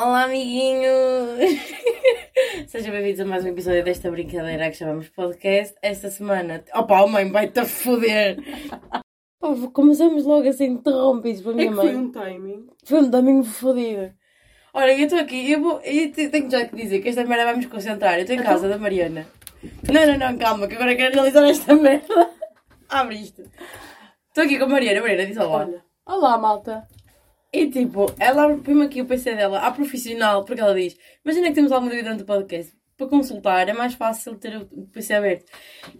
Olá, amiguinhos! Sejam bem-vindos a mais um episódio desta brincadeira que chamamos podcast. Esta semana. Opa, oh mãe, vai-te a foder! Oh, começamos logo assim interrompidos pela É minha que mãe. foi um timing. Foi um domingo fodido. Olha, eu estou aqui, eu, vou, eu te- tenho já que dizer que esta merda vai me concentrar. Eu estou em casa da Mariana. Não, não, não, calma, que agora quero realizar esta merda. Abre isto. Estou aqui com a Mariana. Mariana, diz olá. Olha. Olá, malta. E tipo, ela põe-me aqui o PC dela à profissional, porque ela diz: Imagina que temos alguma dúvida durante o podcast. Para consultar é mais fácil ter o PC aberto.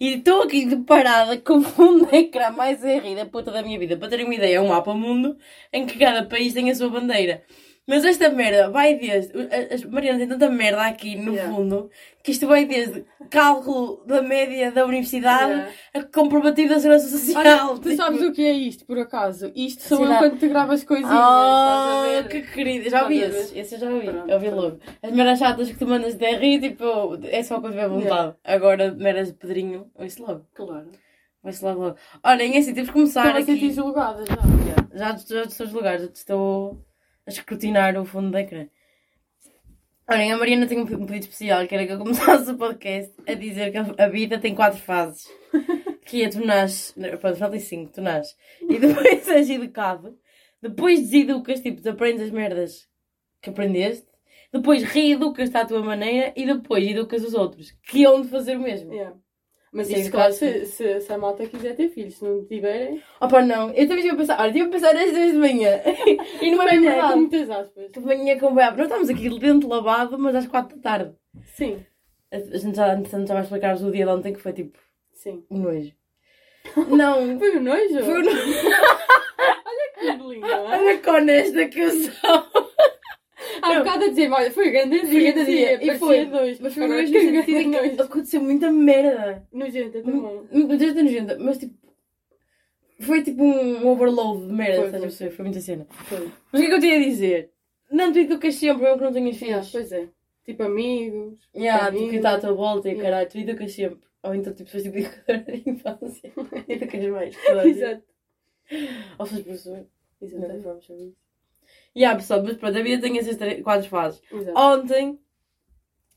E estou aqui deparada com o ecrã mais erro da puta da minha vida. Para terem uma ideia, é um mapa mundo em que cada país tem a sua bandeira. Mas esta merda vai desde. a- Mariana tem tanta merda aqui no Yeah. fundo que isto vai desde cálculo da média da universidade Yeah. a comprovativo da segurança social. Olha, tu Tipo, sabes o que é isto, por acaso? Isto sou eu quando te gravo as coisinhas. Ver? que querida. Já ouvi esse. Esse eu já ouvi. Pronto, eu ouvi logo. As meras chatas que tu mandas de rir, tipo, é só quando tiver vontade. Agora, meras de pedrinho, ouço logo. Claro. Ouço logo logo. Olhem, é assim, temos que começar Estou a sentir aqui. julgada já. Já, já estou a deslugar, já estou a escrutinar o fundo da ecrã. Olhem, a Mariana tem um pedido especial, que era que eu começasse o podcast a dizer que a vida tem quatro fases. Que é tu nasces, pronto, falta cinco, tu nasces. E depois és educado. Depois deseducas, tipo, tu aprendes as merdas que aprendeste. Depois reeducas-te à tua maneira e depois educas os outros, que hão de fazer o mesmo. Yeah. Mas Isso isso, claro, se, se, se a malta quiser ter filhos, se não tiverem. Opa, não, eu também estive a pensar, olha, estive a pensar esta vez de manhã. e não é bem com verdade. muitas aspas. Que manhã com bem. Nós estamos aqui dentro lavado, mas às quatro da tarde. Sim, A gente já, já vai explicar-vos o dia de ontem que foi tipo sim. um nojo. Não, Foi um nojo? foi um nojo. Que lindo, não é? Olha que honesta que eu sou. Há Não. bocado a dizer, olha, foi grande Foi dia, grande dia, e foi. dois. Mas foi um Agora, nojo no que sentido que aconteceu muita merda. Nojenta também. Muita gente nojenta, mas tipo. Foi tipo um overload de merda, Foi, estás a foi. perceber? Foi muita cena. Foi. Mas o que é que eu tinha a dizer? Não te educas sempre, mesmo que não tenhas Yeah, filhos. pois é. Tipo amigos. Yeah, tipo, família. quem está à tua volta e Yeah. caralho, tu educas sempre. Ou então, tipo, faz tipo educadora de infância. educas mais. toda a gente. Exato. Ou faz professor. Não Exato. vamos saber isso. Yeah, pessoal, mas pronto, a vida tem essas três, quatro fases. Exato. Ontem,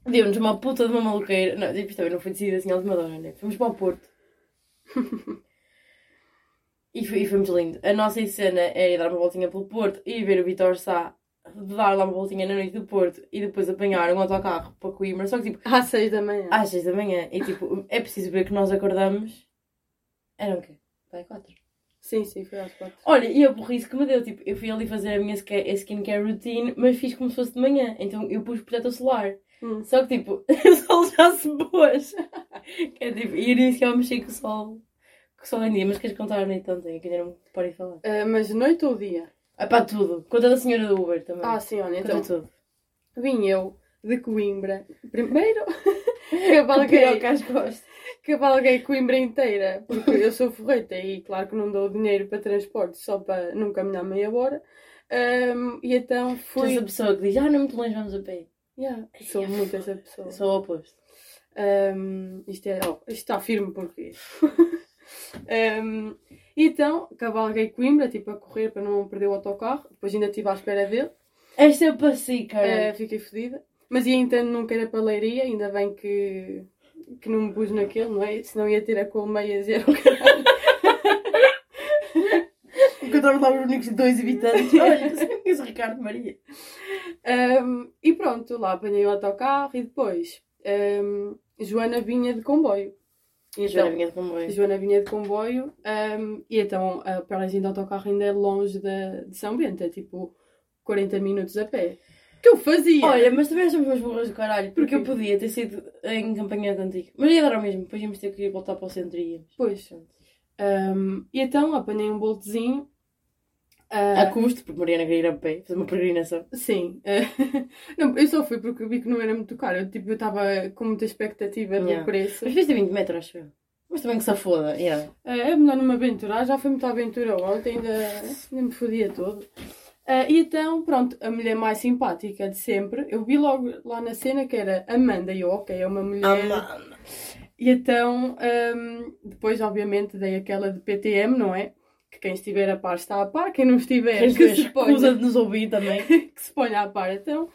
deu-nos uma puta de uma maluqueira. Não, tipo, também não foi decidido assim última hora, né? Fomos para o Porto. e, foi, e foi muito lindo. A nossa cena era ir dar uma voltinha pelo Porto e ver o Vitor Sá dar lá uma voltinha na noite do Porto e depois apanhar um autocarro para Coimbra. Só que, tipo, Às seis da manhã. às seis da manhã. E, tipo, é preciso ver que nós acordamos. Eram o quê? Vai, quatro. Sim, sim, foi às quatro. Olha, e a burrice que me deu, tipo, eu fui ali fazer a minha skincare, routine, mas fiz como se fosse de manhã, então eu pus protetor solar. Hum. Só que, tipo, o sol já se pôs. Que é tipo, e eu nem sequer mexi com o sol, com o sol em dia, mas queres contar a noite ontem, que ainda não parei de falar. Ah, mas noite ou dia? Ah pá, tudo. Conta da senhora do Uber também. Ah, sim, olha, Conta então. tudo. Vim eu de Coimbra. Primeiro, Que cavalguei, piroca às costas. Cavalguei Coimbra inteira, porque eu sou forreta e claro que não dou dinheiro para transporte só para não caminhar meia hora. Ahm, e então Tu és fui. a pessoa que diz, ah, não é muito longe, vamos a pé. Yeah, sou muito essa pessoa. Eu sou o oposto. Um, isto, é, oh, isto está firme português. um, então, cavalguei Coimbra, tipo, a correr para não perder o autocarro. Depois ainda estive à espera dele. Esta eu passei, cara. Uh, fiquei fodida. Mas ia entrando nunca era para Leiria, ainda bem que, que não me pus naquele, não é? Senão ia ter a colmeia zero. Porque eu estava lá os únicos dois habitantes. Olha, esse Ricardo Maria. Um, e pronto, lá apanhei o autocarro e depois um, Joana vinha de comboio. Então, vinha de comboio. Joana vinha de comboio um, e então a paragem do autocarro ainda é longe de, de São Bento, é tipo 40 minutos a pé. Que eu fazia? Olha, mas também somos umas burras do caralho, porque eu podia ter sido em campanha contigo. Mas ia dar ao mesmo, depois íamos ter que ir voltar para o centro e íamos. Pois. Um, e então apanhei um boltezinho. ah, A custo, porque Mariana queria ir a pé, fazer uma peregrinação. Sim. eh, não, eu só fui porque vi que não era muito caro. Eu tipo, eu estava com muita expectativa Yeah. do preço. Mas fizeste 20 metros, acho eu. Mas também que se foda, yeah. Eh, É melhor não me aventurar, já foi muita aventura ontem, ainda, ainda me fodia todo. Eh, e então, pronto, a mulher mais simpática de sempre, eu vi logo lá na cena que era Amanda, e eu, ok, é uma mulher. E então, hum, depois, obviamente, dei aquela de PTM, não é? que quem estiver a par está a par, quem não estiver Quem que se ponha, de nos ouvir também. que se ponha a par então.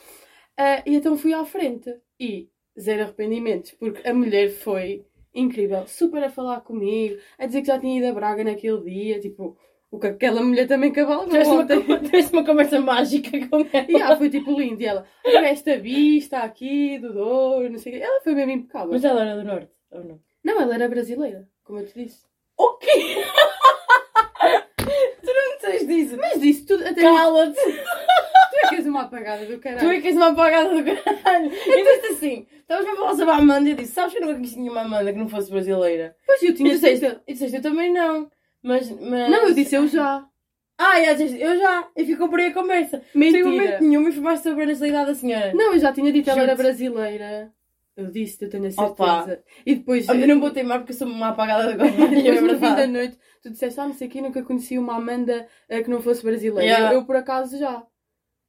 Ah, e então fui à frente e zero arrependimentos, porque a mulher foi incrível, super a falar comigo, a dizer que já tinha ido a Braga naquele dia, tipo, o que aquela mulher também cavalgou Tiveste uma, tiveste uma conversa mágica com ela. E ela foi tipo linda, e ela, olha esta vista aqui do Douro, não sei o quê. Ela foi mesmo impecável. Mas ela era do Norte, ou não? Não, ela era brasileira, como eu te disse. O quê? tu não me disseste disso. Mas disse tudo, até Cala-te! tu é que és uma apagada do caralho. Tu é que és uma apagada do caralho. E disse assim: estavas a falar sobre a Amanda e eu disse: Sabes que eu nunca conheci nenhuma Amanda que não fosse brasileira? Pois eu E tinha tu e disseste: Eu também não. Mas. mas... Não, eu disse eu já. Ah, disseste, eu já. E ficou por aí a conversa. Sem Mentira. momento nenhum me informaste sobre a nacionalidade da senhora. Não, eu já tinha dito ela era brasileira. Eu disse, eu tenho a certeza. Opa. E depois. Eu não vou teimar porque eu sou uma apagada é Depois no fim da verdade. noite, tu disseste, ah, não sei o quê, nunca conheci uma Amanda eh, que não fosse brasileira. Yeah. Eu, por acaso, já.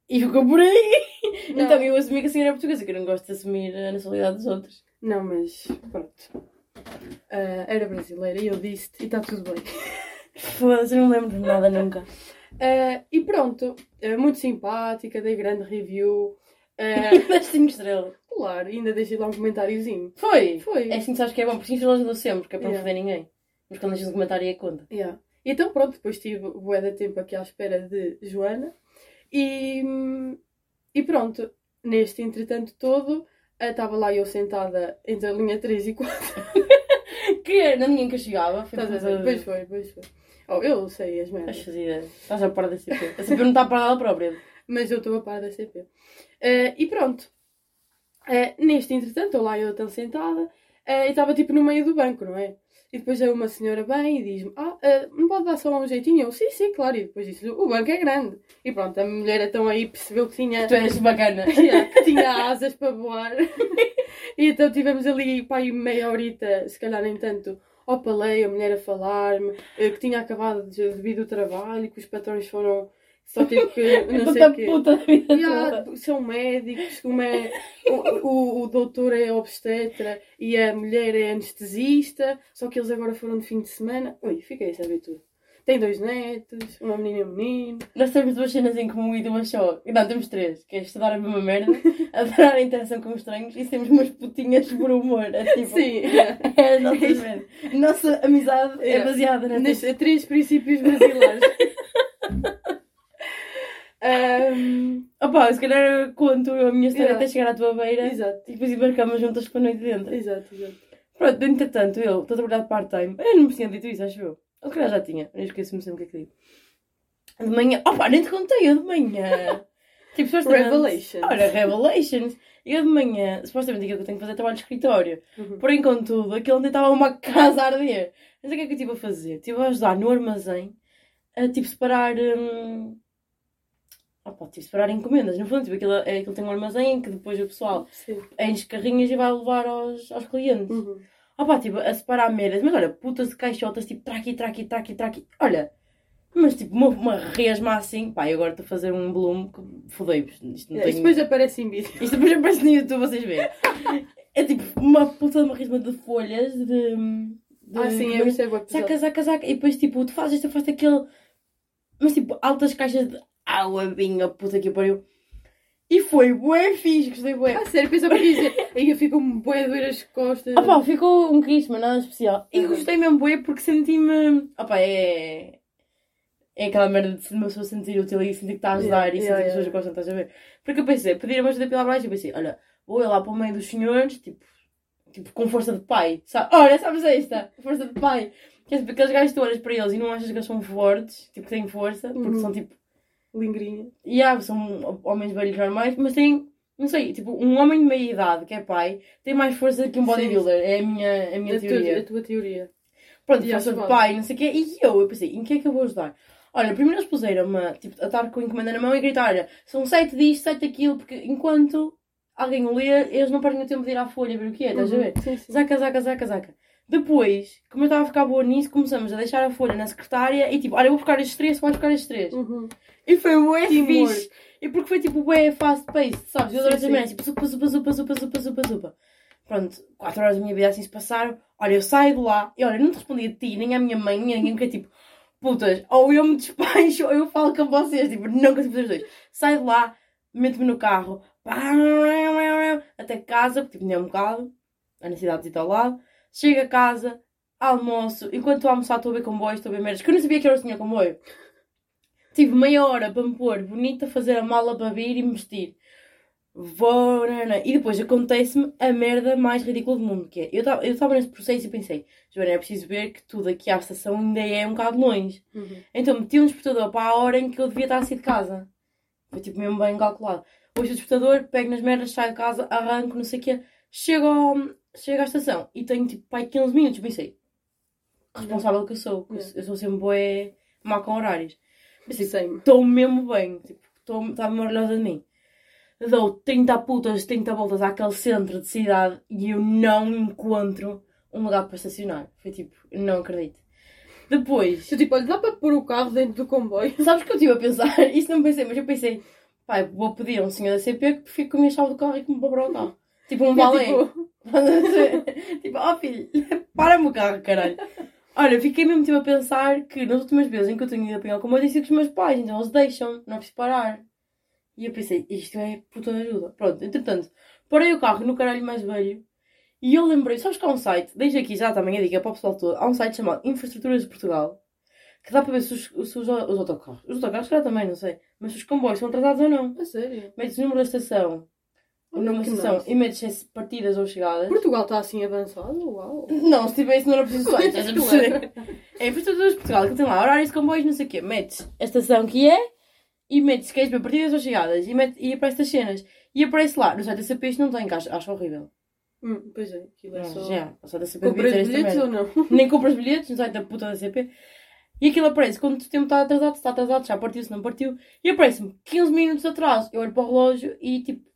E ficou por aí. Não. Então eu assumi que a senhora era portuguesa, que eu não gosto de assumir a nacionalidade dos outros. Não, mas pronto. Ah, era brasileira e eu disse-te e está tudo bem. Foda-se, eu não lembro de nada nunca. Ah, e pronto, ah, muito simpática, dei grande review. Ah, Das 5 estrelas. claro, ainda deixei lá um comentáriozinho. Foi? Foi. É assim que sabes que é bom, porque 5 estrelas eu dou sempre, que é para não Yeah. foder ninguém. Mas quando deixas um comentário aí conta. Yeah. E Então pronto, depois tive bué de tempo aqui à espera de Joana. E, e pronto, neste entretanto todo, estava lá eu sentada entre a linha 3 e 4. Que era na minha que chegava. Foi Estás a ver? Pois foi, pois foi. Oh, eu sei as merdas. Estás a par da CP. A CP não está a par dela própria. Mas eu estou a par da CP. Eh, e pronto. Eh, neste, entretanto, estou lá eu tão sentada eh, e estava tipo no meio do banco, não é? E depois é uma senhora bem e diz-me: Ah, eh, não pode dar só um jeitinho? Eu, sim, sim, claro. E depois disse: O banco é grande. E pronto, a mulher então aí percebeu que tinha, Tu és bacana. Yeah, que tinha asas para voar. e então tivemos ali pá, aí meia horita, se calhar nem tanto, ao paleio, a mulher a falar-me, eh, que tinha acabado de, de vir do trabalho que os patrões foram. Só tive que. Não sei quê. puta da vida Yeah, toda. são médicos, uma é, o, o, o doutor é obstetra e a mulher é anestesista, só que eles agora foram de fim de semana. Ui, fiquei a saber tudo. Tem dois netos, uma menina e um menino. Nós temos duas cenas em comum e duas só. Não, temos três. Que é estudar a mesma merda, adorar a interação com os estranhos e temos umas putinhas por humor. É tipo... Sim, É a nossa merda. Nossa amizade é Yeah. baseada nestes três princípios brasileiros. Ahm, Opa, se calhar eu conto a minha história Yeah. até chegar à tua beira exato, e depois embarcamos juntas para a noite dentro. exato, exato. Pronto, entretanto, eu estou a trabalhar de part-time. Eu não me tinha dito isso, acho eu. Ou calhar já tinha, eu esqueço-me sempre o que é que digo. De manhã, opa, nem te contei, eu de manhã. tipo, supostamente- Revelations. Ora, Revelations. Eu de manhã, supostamente aquilo que eu tenho que fazer é trabalho de escritório. Uhum. Porém, contudo, aquilo onde estava uma casa a arder. Mas o que é que eu estive a fazer? Estive a ajudar no armazém a tipo separar. Hum... Opa, tipo, separar encomendas. No fundo, tipo, aquilo, é, aquilo tem um armazém que depois o pessoal Sim. enche carrinhas e vai levar aos, aos clientes. Uhum. Opa, tipo, a separar merdas. Mas olha, putas de caixotas, tipo, traqui, traqui, traqui, traqui. Olha, mas tipo, uma, uma resma assim. Pá, e agora estou a fazer um bloom que fodei-vos. Isto Yeah, tem... Isto depois aparece em vídeo. Isto depois aparece no YouTube, vocês veem. É tipo uma puta de uma risma de folhas de. de Ah, sim, eu percebo. Saca, saca, saca. E depois tipo, tu fazes isto, fazes aquele. Mas tipo, altas caixas de água, vinho, puta que pariu. E foi bué fixe, gostei bué. Ah, sério, pensava que dizer. Aí eu fico um bué a doer as costas. Opa, ficou um quiz, mas nada especial. E gostei mesmo bué porque senti-me. Opa, é. É aquela merda de uma pessoa sentir útil e sentir que está a ajudar Yeah, e sentir yeah, que as pessoas gostam, estás a ver? Porque eu pensei, pedir uma ajuda pela abaixo e pensei, olha, vou eu lá para o meio dos senhores, tipo, tipo com força de pai. Sabe? Olha, sabes esta? Força de pai. Que é tipo, aqueles gajos que tu olhas para eles e não achas que eles são fortes, tipo, que têm força, porque Uhum. são tipo. Lingrinha. E yeah, são homens velhos normais, mas têm, não sei, tipo, um homem de meia idade que é pai tem mais força que um bodybuilder. É a minha, a minha A, teoria. a tua teoria. Pronto, E força de pai, não sei o quê. E eu, eu pensei, em que é que eu vou ajudar? Olha, primeiro eles puseram-me, tipo, a estar com a encomenda na mão e gritar, olha, são sete disto, sete daquilo, porque enquanto alguém o lê, eles não perdem o tempo de ir à folha ver o que é, estás a ver? Uhum. Sim, sim. Zaca, zaca, zaca, zaca. Depois, como eu estava a ficar boa nisso, começamos a deixar a folha na secretária e tipo, olha, eu vou buscar estes três, tu vais buscar estes três. Uhum. E foi bué Teamwork. fixe. E porque foi tipo bué fast paced, sabes? Eu essas sim. merdas, tipo supa, supa, supa, supa, supa, supa, supa. Pronto, 4 horas da minha vida assim se passaram. Olha, eu saio de lá e olha, eu não te respondi a ti, nem à minha mãe, nem a ninguém, porque é tipo, putas, ou eu me despejo ou eu falo com vocês. Tipo, não consigo fazer os dois. Saio de lá, meto-me no carro, até casa, porque tipo, nem é um bocado, é na cidade ao lado. Chego a casa, almoço, enquanto estou a almoçar estou a ver comboios, estou a ver merdas, que eu não sabia que horas tinha comboio. Tive meia hora para me pôr bonita, fazer a mala para vir e me vestir. Vou, e depois acontece-me a merda mais ridícula do mundo, que é, eu estava nesse processo e pensei, Joana, é preciso ver que tudo aqui à estação ainda é um bocado longe. Uhum. Então meti um despertador para a hora em que eu devia estar a sair de casa. Foi tipo mesmo bem calculado. Hoje o despertador, pego nas merdas, saio de casa, arranco, não sei o quê, chego, ao, chego à estação e tenho tipo pai 15 minutos, pensei, responsável que eu sou, que eu sou sempre boé mal com horários. Pensei, estou mesmo bem, tipo, está orgulhosa de mim. Dou 30 putas, 30 voltas àquele centro de cidade e eu não encontro um lugar para estacionar. Foi tipo, não acredito. Depois. Eu tipo, olha, dá para pôr o carro dentro do comboio. Sabes que eu estive a pensar? Isso não pensei, mas eu pensei, pai, vou pedir a um senhor da CP que fique com a minha chave do carro e que me para o carro. Tipo um balé. tipo, tipo, ó oh, filho, para-me o carro, caralho. Olha, fiquei mesmo tipo, a pensar que nas últimas vezes em que eu tenho ido a apanhar o comboio, disse com os meus pais, então eles deixam, não é preciso parar. E eu pensei, isto é puta de ajuda. Pronto, entretanto, parei o carro no caralho mais velho e eu lembrei, sabes que há um site, desde aqui já também a dica para o pessoal todo, há um site chamado Infraestruturas de Portugal que dá para ver se os, se os, os autocarros, os autocarros, claro, também, não sei, mas se os comboios são atrasados ou não. A sério? Metes o número da estação, o número da estação e metes partidas ou chegadas. Portugal está assim avançado? Uau! Não, se tivesse não era preciso só, estás a perceber? É Infraestruturas de Portugal que tem lá horários de comboios, não sei o quê, metes a estação que é e metes queres ver partidas ou chegadas e, mete, e aparece as cenas. E aparece lá, no site da CP isto não tem, que acho, acho horrível. Hum, pois é, aquilo é só... Já, o site da CP Compras bilhetes ou não? Nem compras bilhetes no site da puta da CP. E aquilo aparece, quando o tempo está atrasado, está atrasado, já partiu, se não partiu. E aparece-me 15 minutos atrás. Eu olho para o relógio e tipo,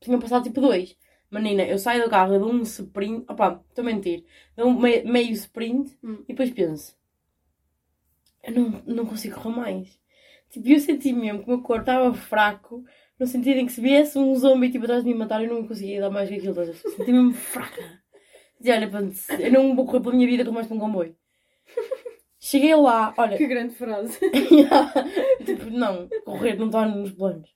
tinham passado tipo dois. Menina, eu saio do carro, dou um sprint, opá, estou a mentir, dou um meio, meio sprint hum. e depois penso, eu não, não consigo correr mais. Tipo, eu senti mesmo que o meu corpo estava fraco, no sentido em que se viesse um zombie tipo atrás de mim matar, eu não conseguia dar mais que aquilo. Senti mesmo fraca. E olha, pronto, eu não vou correr pela minha vida com mais um comboio. Cheguei lá, olha. Que grande frase. tipo, não, correr não está nos planos.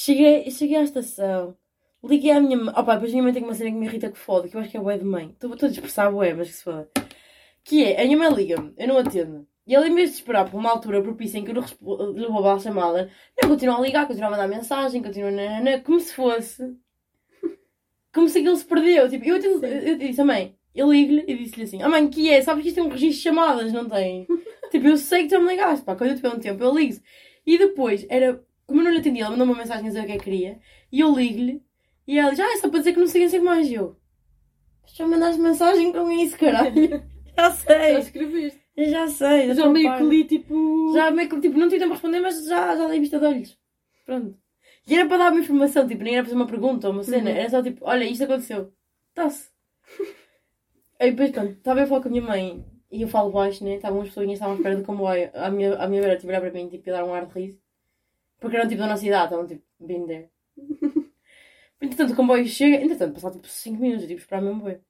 Cheguei, cheguei à estação, liguei à minha mãe. Opa, depois a minha mãe tem uma cena que me irrita que foda, que eu acho que é bué de mãe. Estou a dispersar bué, mas que se foda. Que é, a minha mãe liga-me, eu não atendo. E ele, em vez de esperar por uma altura propícia em que eu lhe roubava a chamada, não, continua a ligar, continua a mandar mensagem, continua nanana, como se fosse. Como se aquilo se perdeu. Tipo, eu, eu, eu disse, a mãe, eu ligo-lhe e disse-lhe assim: Ah, mãe, que é? Sabes que isto é um registro de chamadas, não tem? tipo, eu sei que tu me ligaste, pá, quando eu tiver um tempo, eu ligo -se. E depois, era. Como eu não lhe atendi, ela mandou uma mensagem a dizer o que é que queria, e eu ligo-lhe, e ela diz: Ah, é só para dizer que não sei quem sei mais. E eu: Já mandaste mensagem com isso, caralho. já sei. Já escreveste. Eu já sei. Já, já meio que li, tipo. Já meio que, tipo, não tive tempo a responder, mas já, já dei vista de olhos. Pronto. E era para dar uma informação, tipo, nem era para fazer uma pergunta ou uma cena, uhum. era só tipo: Olha, isto aconteceu. Está-se. Aí depois, pronto, estava a falar com a minha mãe e eu falo baixo, né? Estavam as pessoas estavam à espera do comboio. A minha, a minha beira, tipo, olhar para mim tipo, e dar um ar de riso. Porque eram tipo da nossa idade, estavam tipo, bem there. Entretanto, o comboio chega. Entretanto, passar tipo 5 minutos, eu tive que esperar mesmo ver.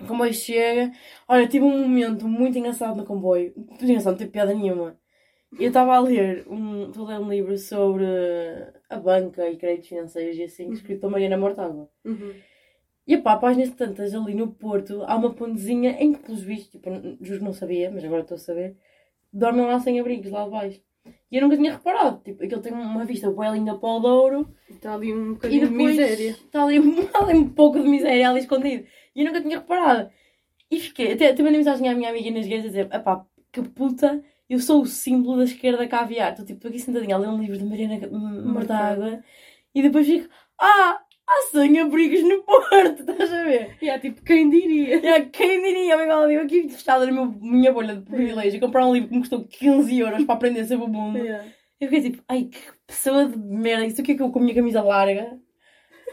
O comboio chega. Olha, tive um momento muito engraçado no comboio. Muito engraçado, não teve piada nenhuma. Eu estava a ler um, estou a ler um livro sobre a banca e créditos financeiros e assim, escrito pela Mariana Mortágua. Uhum. E pá, páginas tantas ali no Porto, há uma pontezinha em que, pelos vistos, tipo, juro que não sabia, mas agora estou a saber, dormem lá sem abrigos, lá abaixo. E eu nunca tinha reparado, tipo, aquilo tem uma vista bem linda para o Douro. Está ali um bocadinho de miséria. Está ali, ali um pouco de miséria ali escondido. E eu nunca tinha reparado. E fiquei, até, até mandei mensagem à minha amiga nas igreja a dizer, pá, que puta, eu sou o símbolo da esquerda caviar. Estou tipo, aqui sentadinha a ler um livro de Mariana Mortágua. E depois fico, ah, há sem-abrigos no Porto, estás a ver? E é tipo, quem diria? É, quem diria? Eu eu aqui fechada na minha bolha de privilégio, comprar um livro que me custou 15 euros para aprender sobre o mundo. Yeah. Eu fiquei tipo, ai que pessoa de merda, isso aqui é que eu com a minha camisa larga,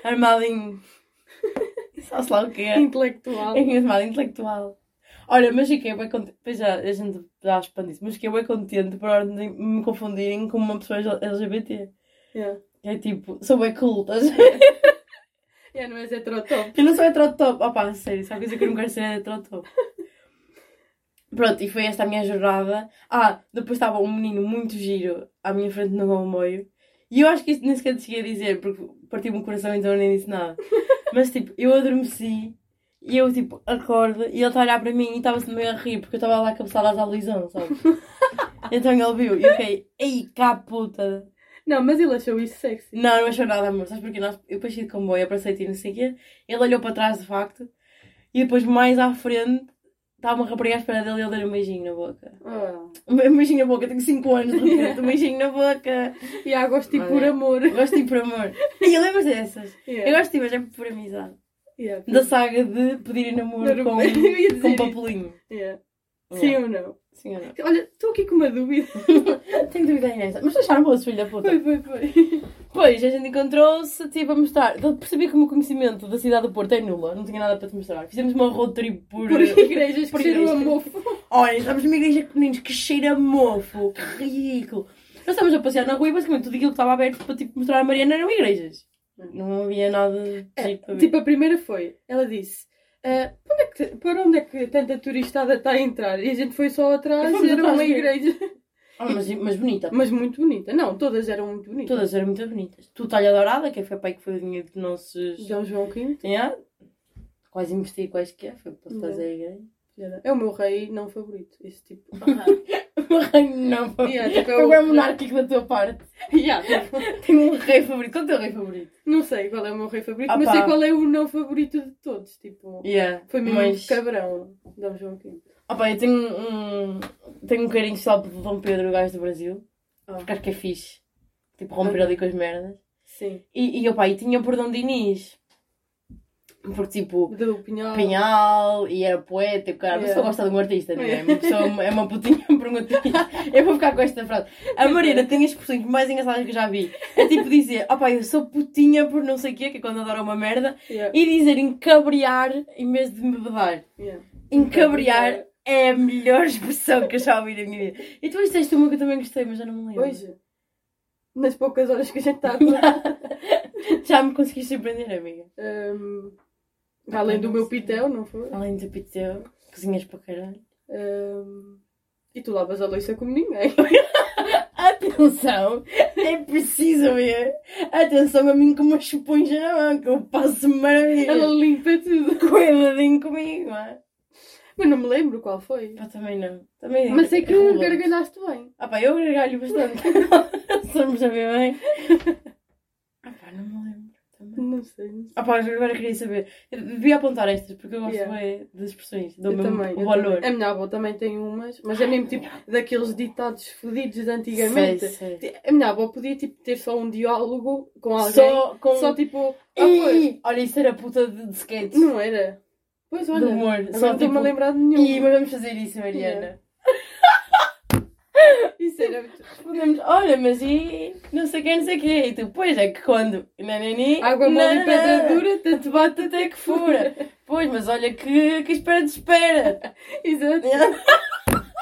armada em. Só lá o que é. Intelectual. Em armada intelectual. Olha, mas fiquei bem contente. Depois já a gente já isso, mas fiquei bem contente por me confundirem com uma pessoa LGBT. Yeah. É tipo, sou bem cool, estás a ver? É, não és heterotop. Eu não sou heterotop. Opa, sério, só coisa que eu não quero ser é heterotop. Pronto, e foi esta a minha jornada. Ah, depois estava um menino muito giro à minha frente no comboio. E eu acho que isso nem sequer te cheguei a dizer, porque partiu-me o coração então eu nem disse nada. Mas tipo, eu adormeci e eu tipo, acordo e ele está a olhar para mim e estava-se meio a rir porque eu estava lá cabeçada à lisão, sabe? então ele viu e eu fiquei, ei, cá puta. Não, mas ele achou isso sexy. Não, não achou nada, amor. Sabes porquê? Nós, eu saí de comboio, aparecei e não sei o quê. Ele olhou para trás, de facto. E depois, mais à frente, estava uma rapariga à espera dele e ele deu um beijinho na boca. Ah. Um beijinho na boca, tenho 5 anos, de repente, um beijinho na boca. E há gosto Olha. por amor. Gosto de por amor. E eu lembro dessas. Yeah. Eu gosto de ir, mas é por amizade. Yeah. Da saga de pedir namoro com, com isso. papelinho. Yeah. Sim ou não? Sim não? Olha, estou aqui com uma dúvida. Tenho dúvida aí nessa. Mas deixaram boas, filho da puta. Foi, foi, foi. Pois, a gente encontrou-se, tipo, a mostrar. Eu Percebi que o meu conhecimento da cidade do Porto é nula, não tinha nada para te mostrar. Fizemos uma road trip por. Por igrejas por que cheiram a mofo. Olha, estamos numa igreja de meninos que cheira a mofo, que ridículo. Nós estávamos a passear na rua e basicamente tudo aquilo que estava aberto para tipo, mostrar a Mariana eram igrejas. Não havia nada de É, ver. tipo, a primeira foi, ela disse, "Ah, para, onde é que, para onde é que tanta turistada está a entrar? E a gente foi só atrás e era atrás uma igreja. Ah, mas, mas bonita. Mas muito bonita. Não, todas eram muito bonitas. Todas eram muito bonitas. Tu, talha dourada, que foi pai que foi o dinheiro que nossos. Dom João V. Yeah. Quase investi quase que é, foi para Yeah. fazer a igreja. É o meu rei não favorito. Esse tipo. O rei não foi. Yeah, tipo, é o- bem monárquico da tua parte. Yeah, tipo, Tenho um rei favorito. Qual é o teu rei favorito? não sei qual é o meu rei favorito, Ah, mas pá. sei qual é o não favorito de todos. Tipo, Yeah. foi mesmo Mas... cabrão. Dom João V. Opa, eu tenho um, tenho um carinho especial por Dom Pedro, o gajo do Brasil. Ah. Porque acho que é fixe. Tipo, romper Ah. ali com as merdas. Sim. E, e opa, e tinha por Dom Dinis. Porque tipo, Do Pinhal. Pinhal e era poeta e cara. Yeah. só gosta de um artista, não é? Uma pessoa é uma putinha por um artista. Eu vou ficar com esta frase. A Marina tem as expressões mais engraçadas que eu já vi. É tipo dizer, opa, eu sou putinha por não sei o quê, que é quando adora uma merda. Yeah. E dizer encabriar em vez de me bedar. Yeah. Encabriar é a melhor expressão que eu já ouvi na minha vida. E tu disseste uma que eu também gostei, mas já não me lembro. Hoje, nas poucas horas que a gente está a Já me conseguiste surpreender, amiga. Hum, além do meu pitel, não foi? Além do piteu, cozinhas para caralho. Hum, e tu lavas a louça como ninguém. Atenção, é preciso ver. Atenção a mim com uma chupunja na mão, que eu passo Ela maravilha. limpa tudo. Cuidadinho comigo, é? Mas não me lembro qual foi. Pá, também não. Também Mas sei que relevante. gargalhaste bem. Ah pá, eu gargalho bastante. Estamos a ver bem. Ah pá, não me lembro. Não sei. não sei. Ah pá, agora queria saber. Devia apontar estas, porque eu gosto Yeah. bem das expressões. Dou mesmo também. o valor. também. A minha avó também tem umas, mas é mesmo tipo daqueles ditados fodidos de antigamente. Sei, sei. A minha avó podia tipo, ter só um diálogo com alguém. Só com... Só tipo. Ih, olha, isso era puta de, de sketch. Não era? Pois olha. Do humor. Agora Só não estou-me tipo... a lembrar de nenhum. Ih, mas vamos fazer isso, Mariana. Isso era muito. Respondemos, olha, mas e não sei quem, não sei quê. E tu, pois é que quando. Nanani, Água mole e pedra dura, tanto bate até que fura. pois, mas olha que, que espera de espera. Exato.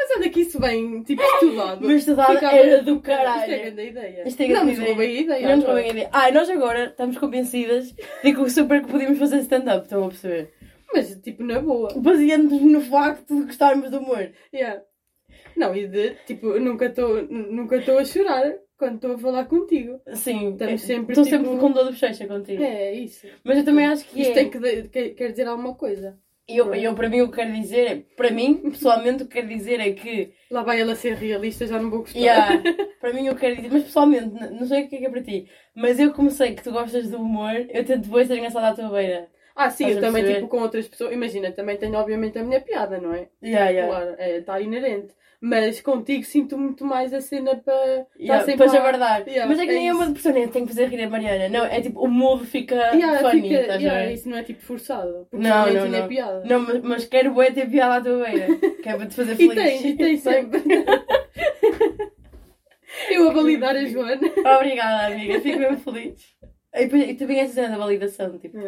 Mas olha que isso vem tipo estudado. Mas estudado Ficava- era do Isto é caralho. grande ideia. Isto é não grande nos ideia. roubei a ideia. Não nos agora. roubem a ideia. Ah, e nós agora estamos convencidas de que o super que podíamos fazer stand-up, estão a perceber? Mas tipo na boa. Baseando-nos no facto de gostarmos do humor. Yeah. Não, e de tipo, eu nunca estou nunca a chorar quando estou a falar contigo. Sim, Estamos sempre, estou tipo- sempre com dor de bochecha contigo. É isso. Mas eu também acho que Isto é. tem que, de- que- quer dizer alguma coisa. Eu, eu, para mim, o que quero dizer é. Para mim, pessoalmente, o que quero dizer é que. Lá vai ela ser realista, já não vou gostar. Yeah, para mim, eu quero dizer. Mas pessoalmente, não sei o que é que é para ti. Mas eu, como sei que tu gostas do humor, eu tento depois ser engraçada à tua beira. Ah, sim, Estás eu também perceber? tipo com outras pessoas. Imagina, também tenho obviamente a minha piada, não é? Yeah, yeah. Claro, é, está inerente. Mas contigo sinto muito mais a cena para. Yeah, tá para lá. guardar. Yeah, mas é que é nem é uma depressão, nem tenho que fazer rir a Mariana. Não, é tipo, o mood fica Yeah, funny, fica- estás a yeah, isso não é tipo forçado. Porque Não, não, ainda é não. piada. Não, mas, mas quero bué ter piada à tua beira. Que é para te fazer E feliz. tem, e tem sempre. eu a validar a Joana. Obrigada, amiga. Fico mesmo feliz. E, depois, e também essa cena da validação, tipo.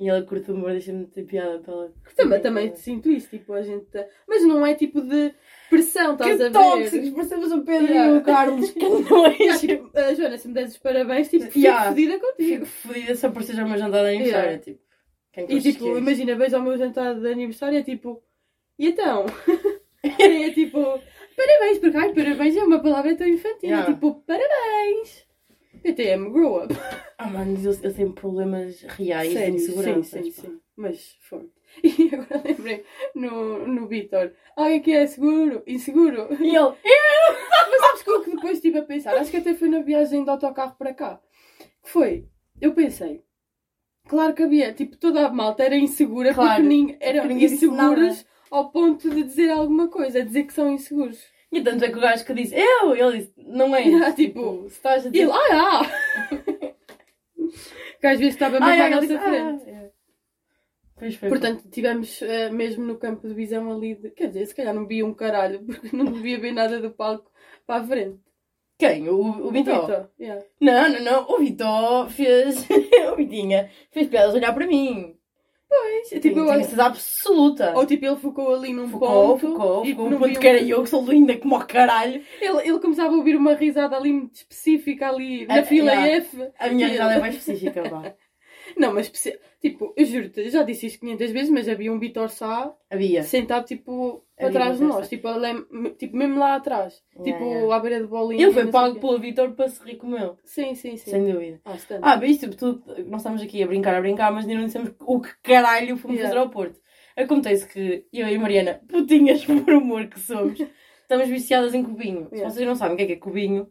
E ela curte o humor, deixa-me ter piada para ela. Também, também humor. sinto isso, tipo, a gente. tá- Mas não é tipo de pressão, estás Que a ver? tóxicos, parecemos o Pedro e o Carlos, que Yeah, nojo. tipo, a Joana, se me des os parabéns, tipo, fico Yeah. fodida contigo. Fico fodida seja o meu jantar de aniversário, Yeah. tipo. Quem E tipo, imagina, vejo ao meu jantar de aniversário, é tipo, e então? É tipo, parabéns, porque ai, parabéns é uma palavra tão infantil. Yeah. É tipo, parabéns. PTM, grow up. Ah, mano, eu, eu tenho problemas reais de Sério, insegurança. sim, sim, sim. Mas foi. E agora lembrei no, no Vitor. Ai, aqui é seguro, inseguro. E ele, Mas sabes que o que depois estive a pensar? Acho que até foi na viagem de autocarro para cá. Que foi? Eu pensei. Claro que havia, tipo, toda a malta era insegura Claro, porque ninguém, eram porque inseguros ao ponto de dizer alguma coisa, dizer que são inseguros. E tanto é que o gajo que disse, eu, ele disse, não é. Tipo, se estás a dizer. ele, ah, ah! que às vezes estava Ah, mesmo à ele nossa disse, frente. ah. Pois foi. Portanto, tivemos eh, mesmo no campo de visão ali, de, quer dizer, se calhar não via um caralho, porque não devia ver nada do palco para a frente. quem? O, o Vitor? Vitor, yeah. Não, não, não. O Vitor fez. o Vitinha fez piadas a olhar para mim. Pois, Tipo, tipo, eu eu tenho acho- certeza absoluta. Ou tipo, ele focou ali num Focou, ponto. focou, focou. Um não ponto que era eu, que sou linda como o caralho. Ele, ele começava a ouvir uma risada ali muito específica ali na Ah, fila yeah. F. A minha risada é mais específica, pá. Não, mas tipo, eu juro-te, já disse isto 500 vezes, mas havia um Vitor Sá Havia. sentado tipo Havia trás de nós, tipo, ali- tipo mesmo lá atrás, Yeah, tipo yeah. à beira de bolinha. Ele foi pago pelo Vitor para se rir como eu. Sim, sim, sim. Sem dúvida. Ah. Ah, isto tudo, nós estamos aqui a brincar, a brincar, mas ainda não dissemos o que caralho fomos Yeah. fazer ao Porto. Acontece que eu e a Mariana, putinhas por humor que somos, estamos viciadas em cubinho. Se vocês não sabem o que é que é cubinho,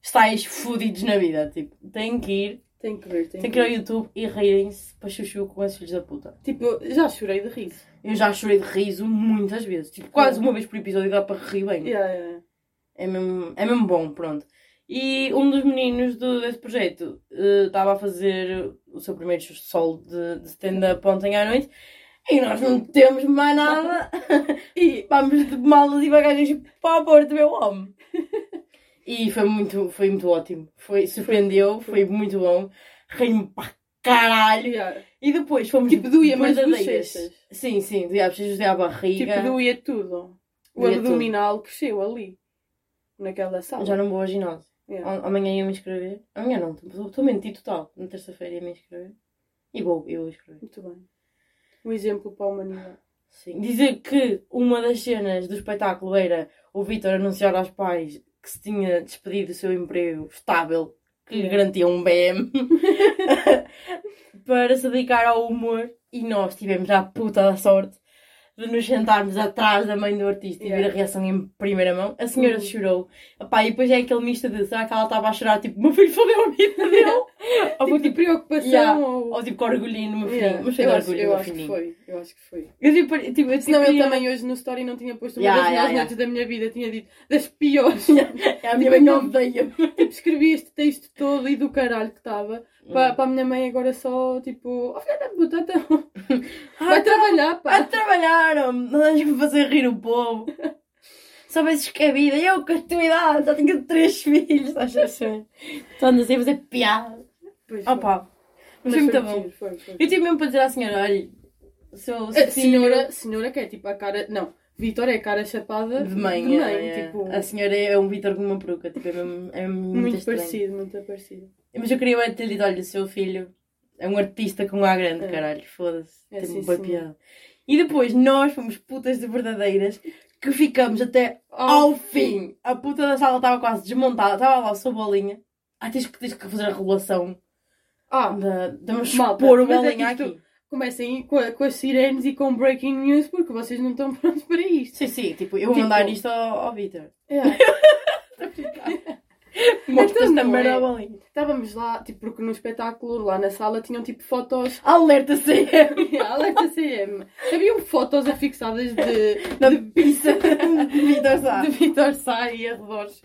estáis fodidos na vida. Tipo, têm que ir, Tem que ver, tem, têm que ir ao YouTube e rirem-se para chuchu com esses filhos da puta. Tipo, já chorei de riso. Eu já chorei de riso muitas vezes. Tipo, quase uma vez por episódio dá para rir bem. Yeah, yeah. É mesmo, é mesmo bom, pronto. E um dos meninos do, desse projeto eh, estava a fazer o seu primeiro sol de, de stand-up ontem à noite e nós não temos mais nada e vamos de malas e bagagens para o Porto, meu homem. E foi muito, foi muito ótimo. Foi, surpreendeu, foi muito bom. Ri-me para caralho. Yeah. E depois fomos Tipo, doía mais bochechas. Sim, sim, doía, precisas doer a barriga. Tipo, doía tudo. O Doía abdominal cresceu ali. Naquela sala. Já não vou ao ginásio. Yeah. Amanhã ia me inscrever. Amanhã não, estou a mentir total. Na terça-feira ia me inscrever. E vou, eu vou inscrever. Muito bem. Um exemplo para a humanidade. Sim. Dizer que uma das cenas do espetáculo era o Vitor anunciar aos pais que se tinha despedido do seu emprego estável, que lhe Yeah. garantia um BM, para se dedicar ao humor. E nós tivemos a puta da sorte de nos sentarmos atrás da mãe do artista e ver Yeah. a reação em primeira mão. A senhora Uhum. chorou. Epá, e depois é aquele misto de será que ela estava a chorar tipo, meu filho fodeu a vida dele? Ou Tipo, tipo, preocupação Yeah. ou... ou tipo orgulhinho no meu filhinho. Yeah. Mas eu acho, orgulho eu acho que foi. Eu acho que foi. Eu tipo, tipo, eu Senão ele queria- também hoje no story não tinha posto uma Yeah, das yeah, melhores yeah. noites da minha vida. Tinha dito das piores. É a minha mãe não odeia. tipo, escrevi este texto todo e do caralho que estava. Para, para a minha mãe agora só, tipo... Oh, filha da puta, então... Vai trabalhar, Vai pá. trabalhar, homem. não deixes-me fazer rir o povo. Soubesses que é vida, eu com a tua idade, já tenho três filhos, estás a ver? Aí a fazer piada. Pois foi. Opa, mas foi muito bom. Foi, foi. Eu tive mesmo para dizer à senhora, olha, seu, A seu senhora, senhora que é tipo a cara... Não, Vitor é a cara chapada de mãe, de é, mãe é. tipo... a senhora é um Vitor com uma peruca, tipo, é mesmo, é mesmo muito, Muito estranho. parecido, muito parecido. Mas eu queria ter dito, olha, o seu filho é um artista com A grande, É. caralho, foda-se. É, Tem boa piada. E depois nós fomos putas de verdadeiras que ficamos até ao fim. A puta da sala estava quase desmontada, estava lá o seu bolinha. Ah, tens que, tens que fazer a regulação Ah, da. Vamos Malta, expor o é bolinha isto- aqui. comecem com, a- com as sirenes e com breaking news porque vocês não estão prontos para isto. Sim, sim, tipo, eu vou Tipo- mandar isto ao, ao Vitor. É. Mostra Então não merda é. Estávamos lá, tipo, porque no espetáculo, lá na sala, tinham tipo fotos. Alerta CM Alerta CM. Haviam fotos afixadas de, da pizza de Vitor Sá. de Vitor Sá e arredores.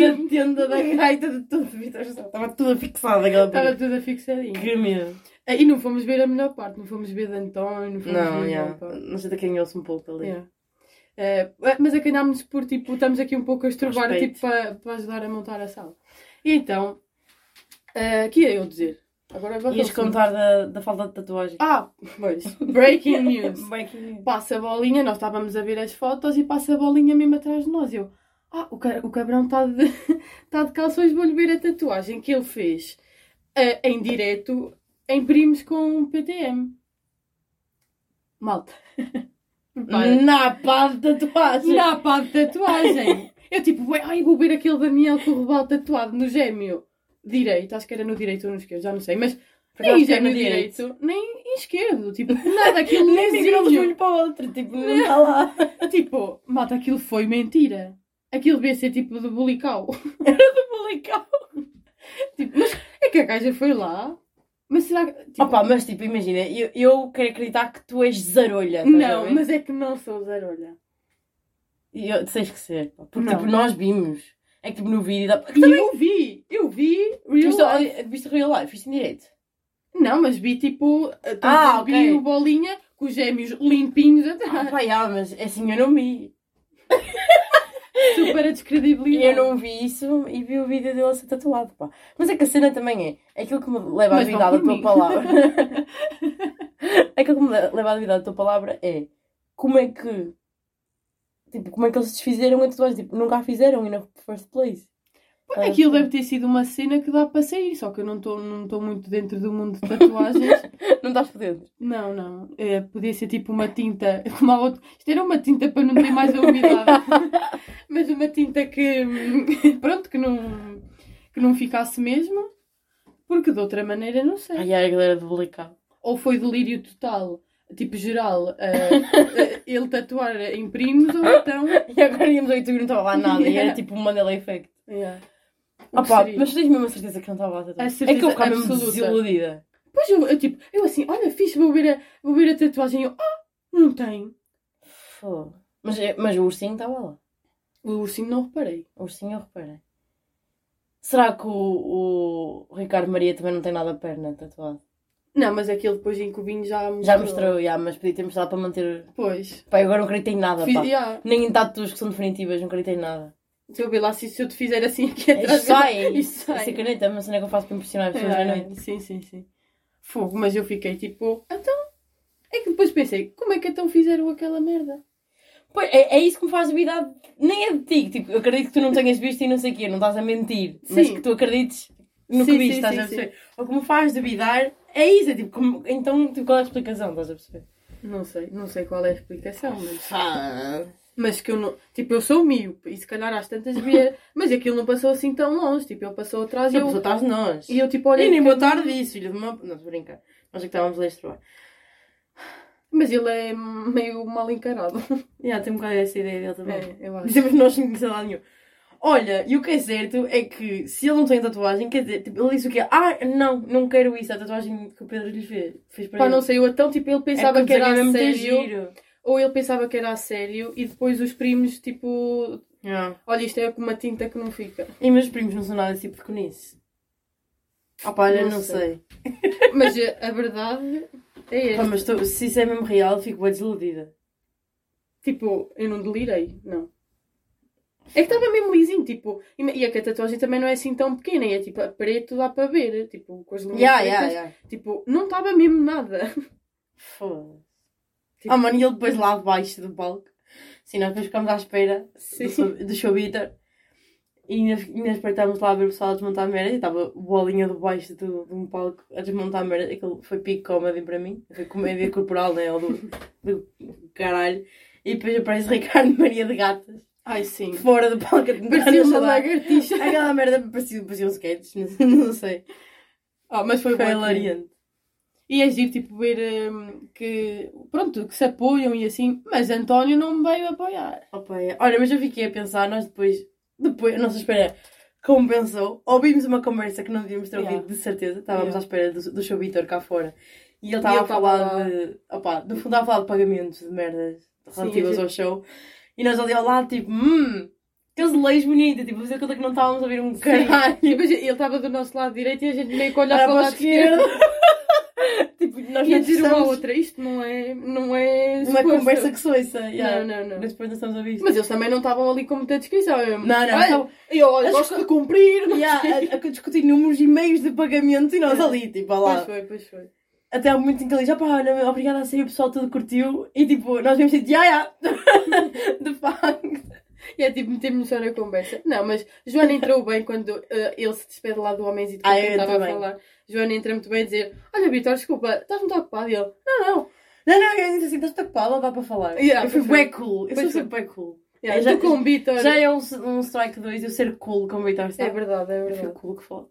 Da tenda da gaita de tudo de Vitor Sá. Estava tudo fixado aquela Estava tudo afixadinho. Que medo. Ah, E não fomos ver a melhor parte, não fomos ver de António, não fomos Não, ver parte. Não sei de quem ouço um pouco ali. Yeah. Eh, mas acanámos por tipo, estamos aqui um pouco a estrovar tipo, para, para ajudar a montar a sala. E então, o que ia eu dizer? Agora vou Ias contar da, da falta de tatuagem. Ah, pois, breaking news. Breaking news. Passa a bolinha, nós estávamos a ver as fotos e passa a bolinha mesmo atrás de nós. Eu, ah, o, o cabrão está de, tá de calções, vou-lhe ver a tatuagem que ele fez eh, em direto em primos com PTM. Malta. Na pá de tatuagem. Na pá de tatuagem. Eu tipo, ué, ai, vou ver aquele Daniel com o robalo tatuado no gêmeo direito. Acho que era no direito ou no esquerdo, já não sei. Mas Por acaso nem gêmeo direito. direito, nem esquerdo. Tipo, nada, aquilo Nem migrou de um olho para o outro. Tipo, não está lá. Tipo, malta, aquilo foi mentira. Aquilo devia ser tipo de bulical. Publicado. Tipo, mas é que a gaja foi lá. Mas será que. Tipo, Opa, mas tipo, imagina, eu, eu quero acreditar que tu és zarolha. não, mas é que não sou zarolha. E eu, tens que ser. pá, Porque Não. tipo, nós vimos. É que tipo, no vídeo. Dá... E eu vi, eu vi real Viste, life. viste real life? Viste em direito? Não, mas vi tipo. Ah, vi ok. o bolinha com os gêmeos limpinhos Ah, atrás. pá, já, mas assim eu não vi. Super a E descredibilidade. eu não vi isso e vi o vídeo dele a ser tatuado, pá. Mas é que a cena também é. Aquilo que me leva à Mas vão da tua palavra. aquilo que me leva à duvidar da tua palavra é. Como é que. Tipo, como é que eles desfizeram a tatuagem? Tipo, nunca a fizeram e na first place. Ah, Aquilo deve ter sido uma cena que dá para sair, só que eu não estou não tô muito dentro do mundo de tatuagens. Não estás por dentro. não, não. É, podia ser tipo uma tinta. Como a outra. Isto era uma tinta para não ter mais a umidade. Mas uma tinta que. Pronto, que não. que não ficasse mesmo. Porque de outra maneira não sei. Ai, ai, a galera de Bulicão. Ou foi delírio total, tipo geral, eh, eh, ele tatuar em primos, ou então. E agora íamos ao YouTube e não estava lá nada. E era Yeah. tipo um Mandela Effect. Yeah. Ah seria? mas tens mesmo a certeza que não estava lá a? A É que eu ficava mesmo absoluta. desiludida. Pois eu, eu, tipo, eu assim, olha, fixe, vou ver a, vou ver a tatuagem. Eu, ah, não tem. Foda. Mas, é- mas o ursinho estava lá. O ursinho não reparei. O ursinho eu reparei. Será que o, o Ricardo Maria também não tem nada a perna tatuado? Não, mas aquele depois em cubinho já mostrou. Já mostrou, já, mas podia ter mostrado para manter. Pois. Pá, eu agora não acredito em nada, Fiz, pá. yeah. Nem em tatuas que são definitivas, não acredito em nada. Se eu ver lá, se, se eu te fizer assim aqui Isto atrás. sai, Isto isto sai. sai. caneta, é uma cena que eu faço para impressionar as pessoas à É, noite. sim, sim, sim. Fogo, mas eu fiquei tipo, então. É que depois pensei, como é que então fizeram aquela merda? Pois, é, é isso que me faz duvidar, nem é de ti. Tipo, eu acredito que tu não tenhas visto e não sei o quê, não estás a mentir. Mas Sim. que tu acredites no Sim, que viste, sim, estás sim, a perceber? O que me faz duvidar é isso, é tipo, como- então tipo, qual é a explicação, estás a perceber? Não sei, não sei qual é a explicação, mas. Ah, Mas que eu não. Tipo, eu sou míope e se calhar às tantas via. mas aquilo não passou assim tão longe. Tipo, ele passou atrás e eu pessoa atrás de nós. E eu tipo, olha. E nem boa tarde disse, filho de uma. Não, a brincar. Nós é que estávamos a trabalho. Mas ele é meio mal encarado. Já, tem um bocado essa ideia dele também. É, eu acho. Dizemos nós sem conhecer lado nenhum. Olha, e o que é certo é que se ele não tem tatuagem, quer dizer, tipo, ele disse o quê? Ah, não, não quero isso, a tatuagem que o Pedro lhe fez, fez para Pá, ele. não sei, eu então, tipo, ele pensava É que era a sério. giro. Ou ele pensava que era a sério e depois os primos, tipo. Yeah. Olha, isto é com uma tinta que não fica. E meus primos não são nada tipo de conice. Ah pá, olha, Não não, sei. sei. Mas a verdade é Pá, esta. mas tô- se isso é mesmo real, fico bem desiludida. Tipo, eu não delirei, não. É que estava mesmo lisinho, tipo, e e é que a tatuagem também não é assim tão pequena, é tipo, a preto dá para ver, tipo, com as linhas Ya, pretas, ya, ya. tipo, não estava mesmo nada. Foda-se. Tipo- Ah, mano, e ele depois lá debaixo do palco. Sim, nós depois ficamos à espera do, show- do show Bitter. E ainda, ainda espreitámos lá a ver o pessoal a desmontar a merda. E estava bolinha debaixo do, de um palco a desmontar a merda. Aquilo foi pico comedy para mim. Foi comédia corporal, né? Ou do, do caralho. E depois aparece Ricardo Maria de Gatas. Ai, sim. Fora do palco a Parecia uma lagartixa. Aquela merda parecia, parecia um sketch. Não, não sei. Ah, mas foi, Foi hilariante. E é giro, tipo, ver hum, que, pronto, que se apoiam e assim, mas António não me veio apoiar. Opa, é. Olha, mas eu fiquei a pensar, nós depois, depois, a nossa espera compensou. Ouvimos uma conversa que não devíamos ter ouvido, Yeah. de certeza. Estávamos Yeah. à espera do, do show Vitor cá fora. E ele E estava a falar estava lá. de. Opa, no fundo estava a falar de pagamentos de merdas relativas Sim, ao show. E nós ali ao lado, tipo, hum, aqueles leis bonitos, tipo, fazer conta que não estávamos a ouvir um caralho. E depois ele estava do nosso lado direito e a gente meio que Olhar para o lado esquerdo. Nós E não dizer uma à outra, isto não é, não é uma suposto. conversa que soiça. Yeah. Não, não, não. Mas depois não estamos a ouvir isto. Mas eles também não estavam ali com muita descrição. Eu, Não, não, Olha, estavam- eu olha, gosto co- de cumprir. Yeah, a, a discutir números e meios de pagamento e nós ali, tipo, lá. Pois foi, pois foi. Até um momento em que ele diz, opá, obrigada a sair, o pessoal tudo curtiu. E tipo, nós vimos tipo, já, já. De facto. E é tipo meter-me só na conversa. Não, mas Joana entrou bem quando eh, ele se despede lá do homenzito que Ah, estava a falar. Joana entra muito bem a dizer: Olha, Vitor, desculpa, estás muito ocupado? E ele: Não, não, Não, não, eu disse assim, estás tapada ou dá para falar? Yeah, eu fui foi. cool. Eu sou sempre bué cool. Yeah, já- com o Vitor. Já é um, um strike 2 eu ser cool como o Vitor. É verdade, é Eu fui verdade. cool que foda.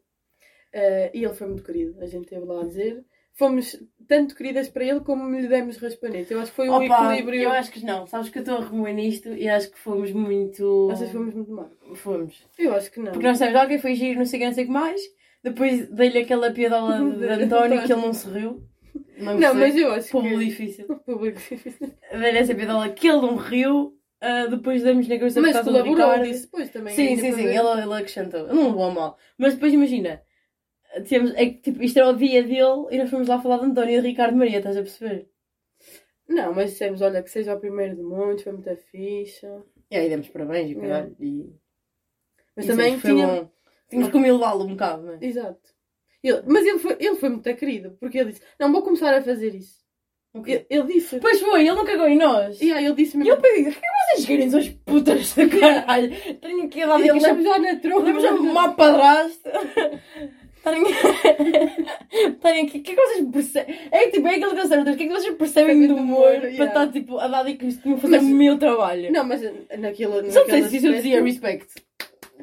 Eh, e ele foi muito querido, a gente teve lá a dizer. Fomos tanto queridas para ele como lhe demos raspanete. Eu acho que foi um Opa, equilíbrio. eu acho que não. Sabes que eu estou a remoer nisto e acho que fomos muito... Achas que fomos muito mal? Fomos. Eu acho que não. Porque nós sabemos, alguém foi giro, não sei o que, não sei o que mais. Depois dei-lhe aquela piadola de, de António que ele não se riu. Não, Não, sei. mas eu acho Público que. difícil. Público. Dei-lhe essa piadola que ele não riu. ah, depois damos na cabeça Mas colaborou disso depois também. Sim, sim, sim, ele, ele acrescentou. Não levou mal. Mas depois imagina, temos, é tipo, isto era o dia dele e nós fomos lá falar de António e de Ricardo Maria, estás a perceber? Não, mas dissemos, olha, que seja o primeiro de muitos, foi muita ficha. E aí demos parabéns e Yeah. caralho. E, Mas e também sim, foi tinha. que humilhá-lo um bocado, não é? Exato. Ele- Mas ele foi, ele foi muito querido, porque ele disse, não, vou começar a fazer isso. Ele, ele disse. Pois foi, ele não cagou em nós. E aí ele disse E mesmo. eu pensei, o que que vocês querem? São putas do caralho. Tenho que ir lá Ele daqui leva já na tromba. Temos uma padrasto. Estarem Estarem aqui. O que é que vocês percebem? É tipo, é aquele canção. O que é que vocês percebem do humor para yeah. estar tipo a dar dicas de fazer Mas- o meu trabalho? Não, mas naquilo. Só naquele sei se isso eu dizia aspecto- respect.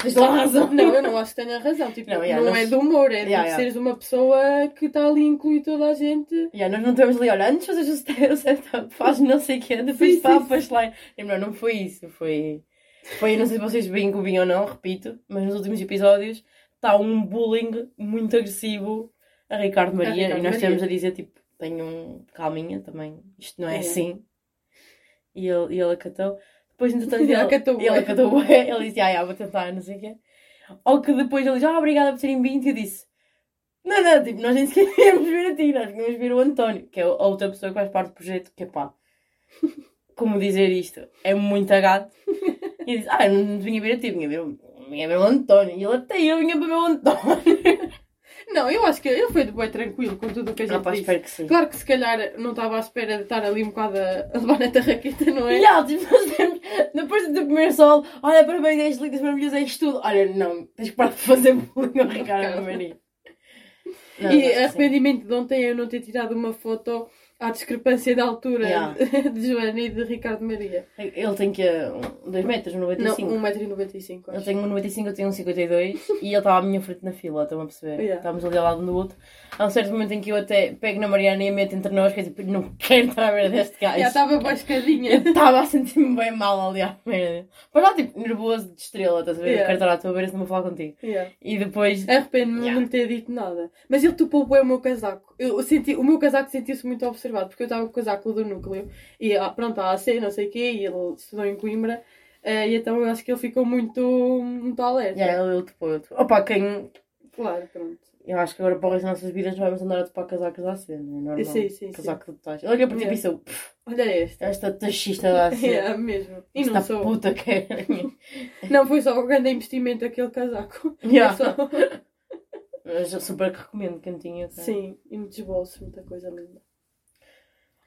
Tens toda a razão. Não, eu não acho que tenha razão. Tipo, Não, não, yeah, nós- é do humor, é de Yeah, yeah. seres uma pessoa que está ali a incluir toda a gente. Yeah, nós não estamos ali, olha, antes fazes o set- o setup, faz não sei o quê, depois Sim, tapas lá. E, Não, não foi isso, foi. Foi, não sei se vocês veem o vinho ou não, repito, mas nos últimos episódios está um bullying muito agressivo a Ricardo Maria Ricardo e nós temos a dizer tipo, tenham calminha também, isto não é É. assim. E ele, e ele acatou. Depois, entretanto, Ele acatou ele acatou ele disse, ah, yeah, vou tentar, não sei o quê. Ou que depois ele disse, ah, obrigada por terem vindo, e eu disse, não, não, tipo, nós nem sequer queríamos ver a ti, nós queríamos ver o António, que é a outra pessoa que faz parte do projeto, que é pá, como dizer isto, é muito gato. E disse, ah, eu não vinha ver a ti, vinha ver, o- vinha ver o António. E ele até eu vinha para ver o António. Não, eu acho que ele foi de bem tranquilo com tudo o que a gente Ah, pá, disse. espero que sim. Claro que se calhar não estava à espera de estar ali um bocado a, levar na tarraqueta, não é? Ah, tipo, depois do primeiro sol, olha, parabéns, és lindas, maravilhosas, és tudo. Olha, não, tens que parar de fazer bullying ao Ricardo Maria. Não, e sim. arrependimento de ontem eu não ter tirado uma foto à discrepância de altura Yeah. de Joana e de Ricardo Maria. Ele tem que 2 metros, Não, 95. 1,95m. Eu tenho um 95, eu tenho um 52 e ele estava à minha frente na fila, estão a perceber? Yeah. Estávamos ali ao lado um do outro. Há um certo momento em que eu até pego na Mariana e a meto entre nós, que é tipo, não quero estar à beira deste gajo. Já estava bascadinha. Eu estava a sentir-me bem mal ali à beira. Mas lá, tipo, nervoso de estrela, estás a ver? Yeah. Eu quero estar à tua beira se não vou falar contigo. Yeah. E depois. Arrependo-me de não ter dito nada. Mas ele topou bem o meu casaco. Eu senti, o meu casaco sentiu-se muito observado, porque eu estava com o casaco do núcleo. E ah, pronto, a AC, não sei o quê, e ele estudou em Coimbra. eh, e então eu acho que ele ficou muito, muito alerta. Yeah, ele, topou, ele topou. Opa, quem. Claro, pronto. Eu acho que agora para o resto das nossas vidas vamos andar a topar casacos cena, não é normal. Sim, sim. Casaco de tais. Olha para ti e pensou, "Pff, Olha este. esta taxista da cena. É, mesmo. E Esta não sou. puta que é. Não foi só o grande investimento aquele casaco. Yeah. Mas eu super que recomendo, cantinho. tá? Sim, e muitos bolsos, muita coisa linda.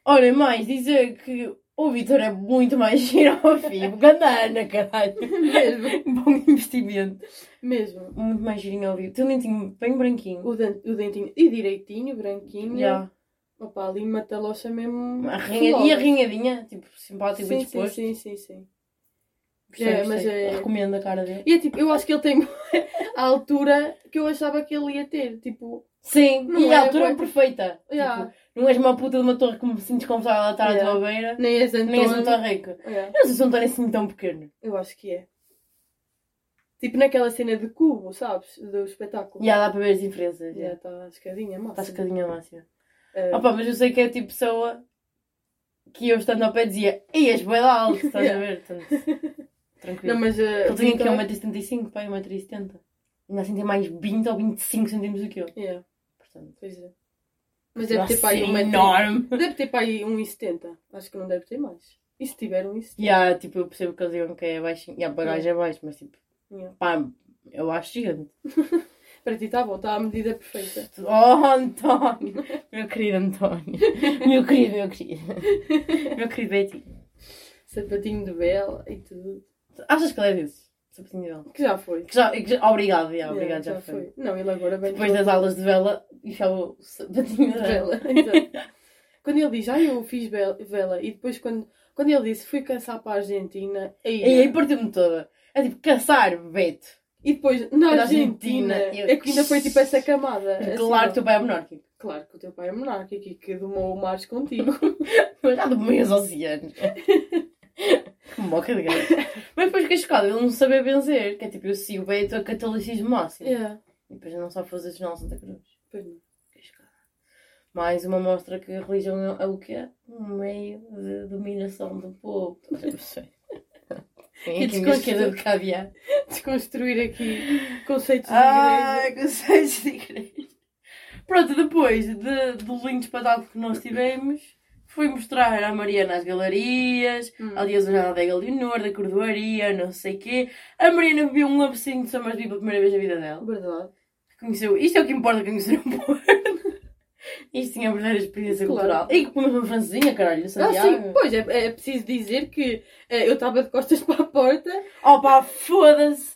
Olha, mais dizer que o Vitor é muito mais giro ao vivo. Ganda Ana, caralho. Mesmo. Bom investimento. Mesmo. Muito mais girinho ao vivo. Tem um dentinho bem branquinho. O, den- o dentinho. E direitinho, branquinho. Já. Opa, ali uma talocha mesmo. A rinha- E rinhadinha, tipo, simpático e Sim, sim, disposto. sim, sim, sim. Gostei, É, mas é- Recomendo a cara dele. E é tipo, eu acho que ele tem a altura que eu achava que ele ia ter. Tipo, Sim, Não e é a altura bué- perfeita. Yeah. Tipo, não és uma puta de uma torre que me sinto desconfortável a estar Yeah. à tua beira. nem és Antônio. Nem és um torreco. Yeah, não sei se um torre é assim tão pequeno. eu acho que é. Tipo naquela cena de cubo, sabes? Do espetáculo. Já dá para ver as diferenças. Já está a escadinha, massa. Está a escadinha máxima. Eh, Opa, mas eu sei que é tipo pessoa que eu estando ao pé dizia Ei, és bem alto, estás a Yeah. ver? Portanto, tranquilo. não, mas. Uh, Ele tinha aqui 1,75m, pai, 1,70m. Ainda assim tem mais 20 ou 25 centímetros do que eu. Yeah, Portanto, pois é. Mas deve ter para aí um enorme. Deve ter para aí 1,70. Acho que não deve ter mais. E se tiver 1,70? E há, tipo, eu percebo que eles digam que é baixinho. E a bagagem é baixo, mas tipo, Yeah. pá, eu acho gigante. Para ti está bom, está a medida perfeita. Oh, António! Meu querido António. Meu querido, meu querido. Meu querido Betty. Sapatinho de vela e tudo. Achas que ele é desse? Que já foi. Que já, que já- obrigado, já, Yeah, obrigado, já, foi. Não, ele agora vem Depois das aulas de vela, enfiava o sapatinho de vela. Exato. quando ele diz, ah, eu fiz ve- vela, e depois quando, quando ele disse, fui caçar para a Argentina, aí, E aí partiu-me toda. É tipo, caçar, Beto. e depois na Na Argentina, Argentina, eu- é que ainda foi tipo essa camada. assim, Claro ó. que o teu pai é monárquico. Claro que o teu pai é monárquico e que domou o mares contigo. Mas já do meio aos oceanos. que moca de gajo. Mas depois fiquei chocada, ele não sabia benzer. Que é tipo, eu sigo o Beto a catolicismo máximo. yeah. E depois não sabe fazer jornal Santa Cruz. Pois não. Mais uma mostra que a religião é o quê? Um meio de dominação do povo. Tem aqui esquerda de caviar. Desconstruir aqui conceitos de igreja. conceitos de igreja. Pronto, depois de, do lindo espetáculo que nós tivemos, fui mostrar à Mariana as galerias, Hum. ali a zona da Galeonor, da Cordoaria, não sei o quê. A Mariana bebeu um absinho de Summersby pela primeira vez na vida dela. Verdade. Conheceu, isto é o que importa conhecer um Porto. Isto tinha a verdadeira experiência Claro. cultural. E que comemos uma francesinha, caralho, Ah, Santiago. sim, pois, é, é preciso dizer que eh, eu estava de costas para a porta Oh pá, foda-se.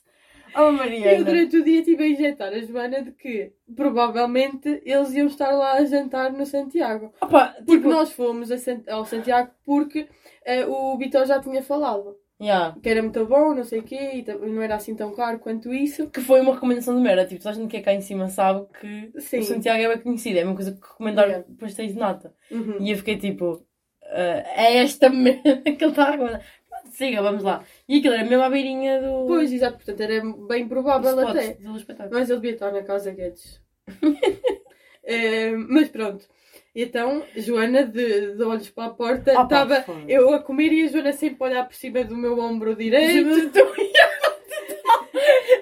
Oh Mariana. eu durante o dia estive a injetar a Joana de que provavelmente eles iam estar lá a jantar no Santiago. Oh, pá, Porque tipo, nós fomos ao Santiago porque eh, o Vitor já tinha falado yeah. que era muito bom, não sei o quê, e não era assim tão caro quanto isso. que foi uma recomendação de merda. Tipo, toda a gente que é cá em cima sabe que Sim. o Santiago é bem conhecido. É uma coisa que recomendaram Yeah. pastéis de nata. Uhum. E eu fiquei tipo, "Ah, é esta merda que ele está a recomendar. Siga, vamos lá. E aquilo era mesmo à beirinha do. Pois, exato, portanto era bem provável até. do espetáculo. Mas ele devia estar na casa Guedes. Eh, mas pronto. E Então, Joana, de, de olhos para a porta, Ah, estava foda-se. eu a comer e a Joana sempre a olhar por cima do meu ombro direito.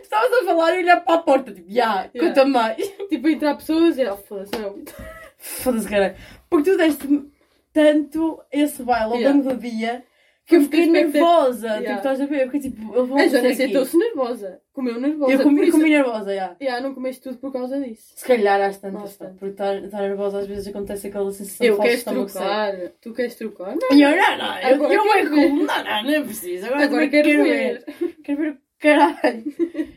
Estavas a falar e olhar para a porta, tipo, já, Yeah. conta mais. tipo, entrar pessoas e ela, foda-se, não. Foda-se, cara. Porque tu deste tanto esse baile ao Yeah. longo do dia que eu Porque fiquei nervosa. Yeah. Tipo, estás a ver? Eu fiquei tipo, eu vou A Joana fazer aqui. sentou-se nervosa. Comeu nervosa. Eu comi, comi nervosa, já. Yeah, não comeste tudo por causa disso. Se calhar às tantas, porque estar estar nervosa às vezes acontece aquela sensação Eu de quero seco. trocar. Tu queres trocar? Não. Eu, não, não, eu, Agora eu quero vou ver. com... Não, não, não é preciso. Agora, Agora também quero ver. Quero ver o caralho.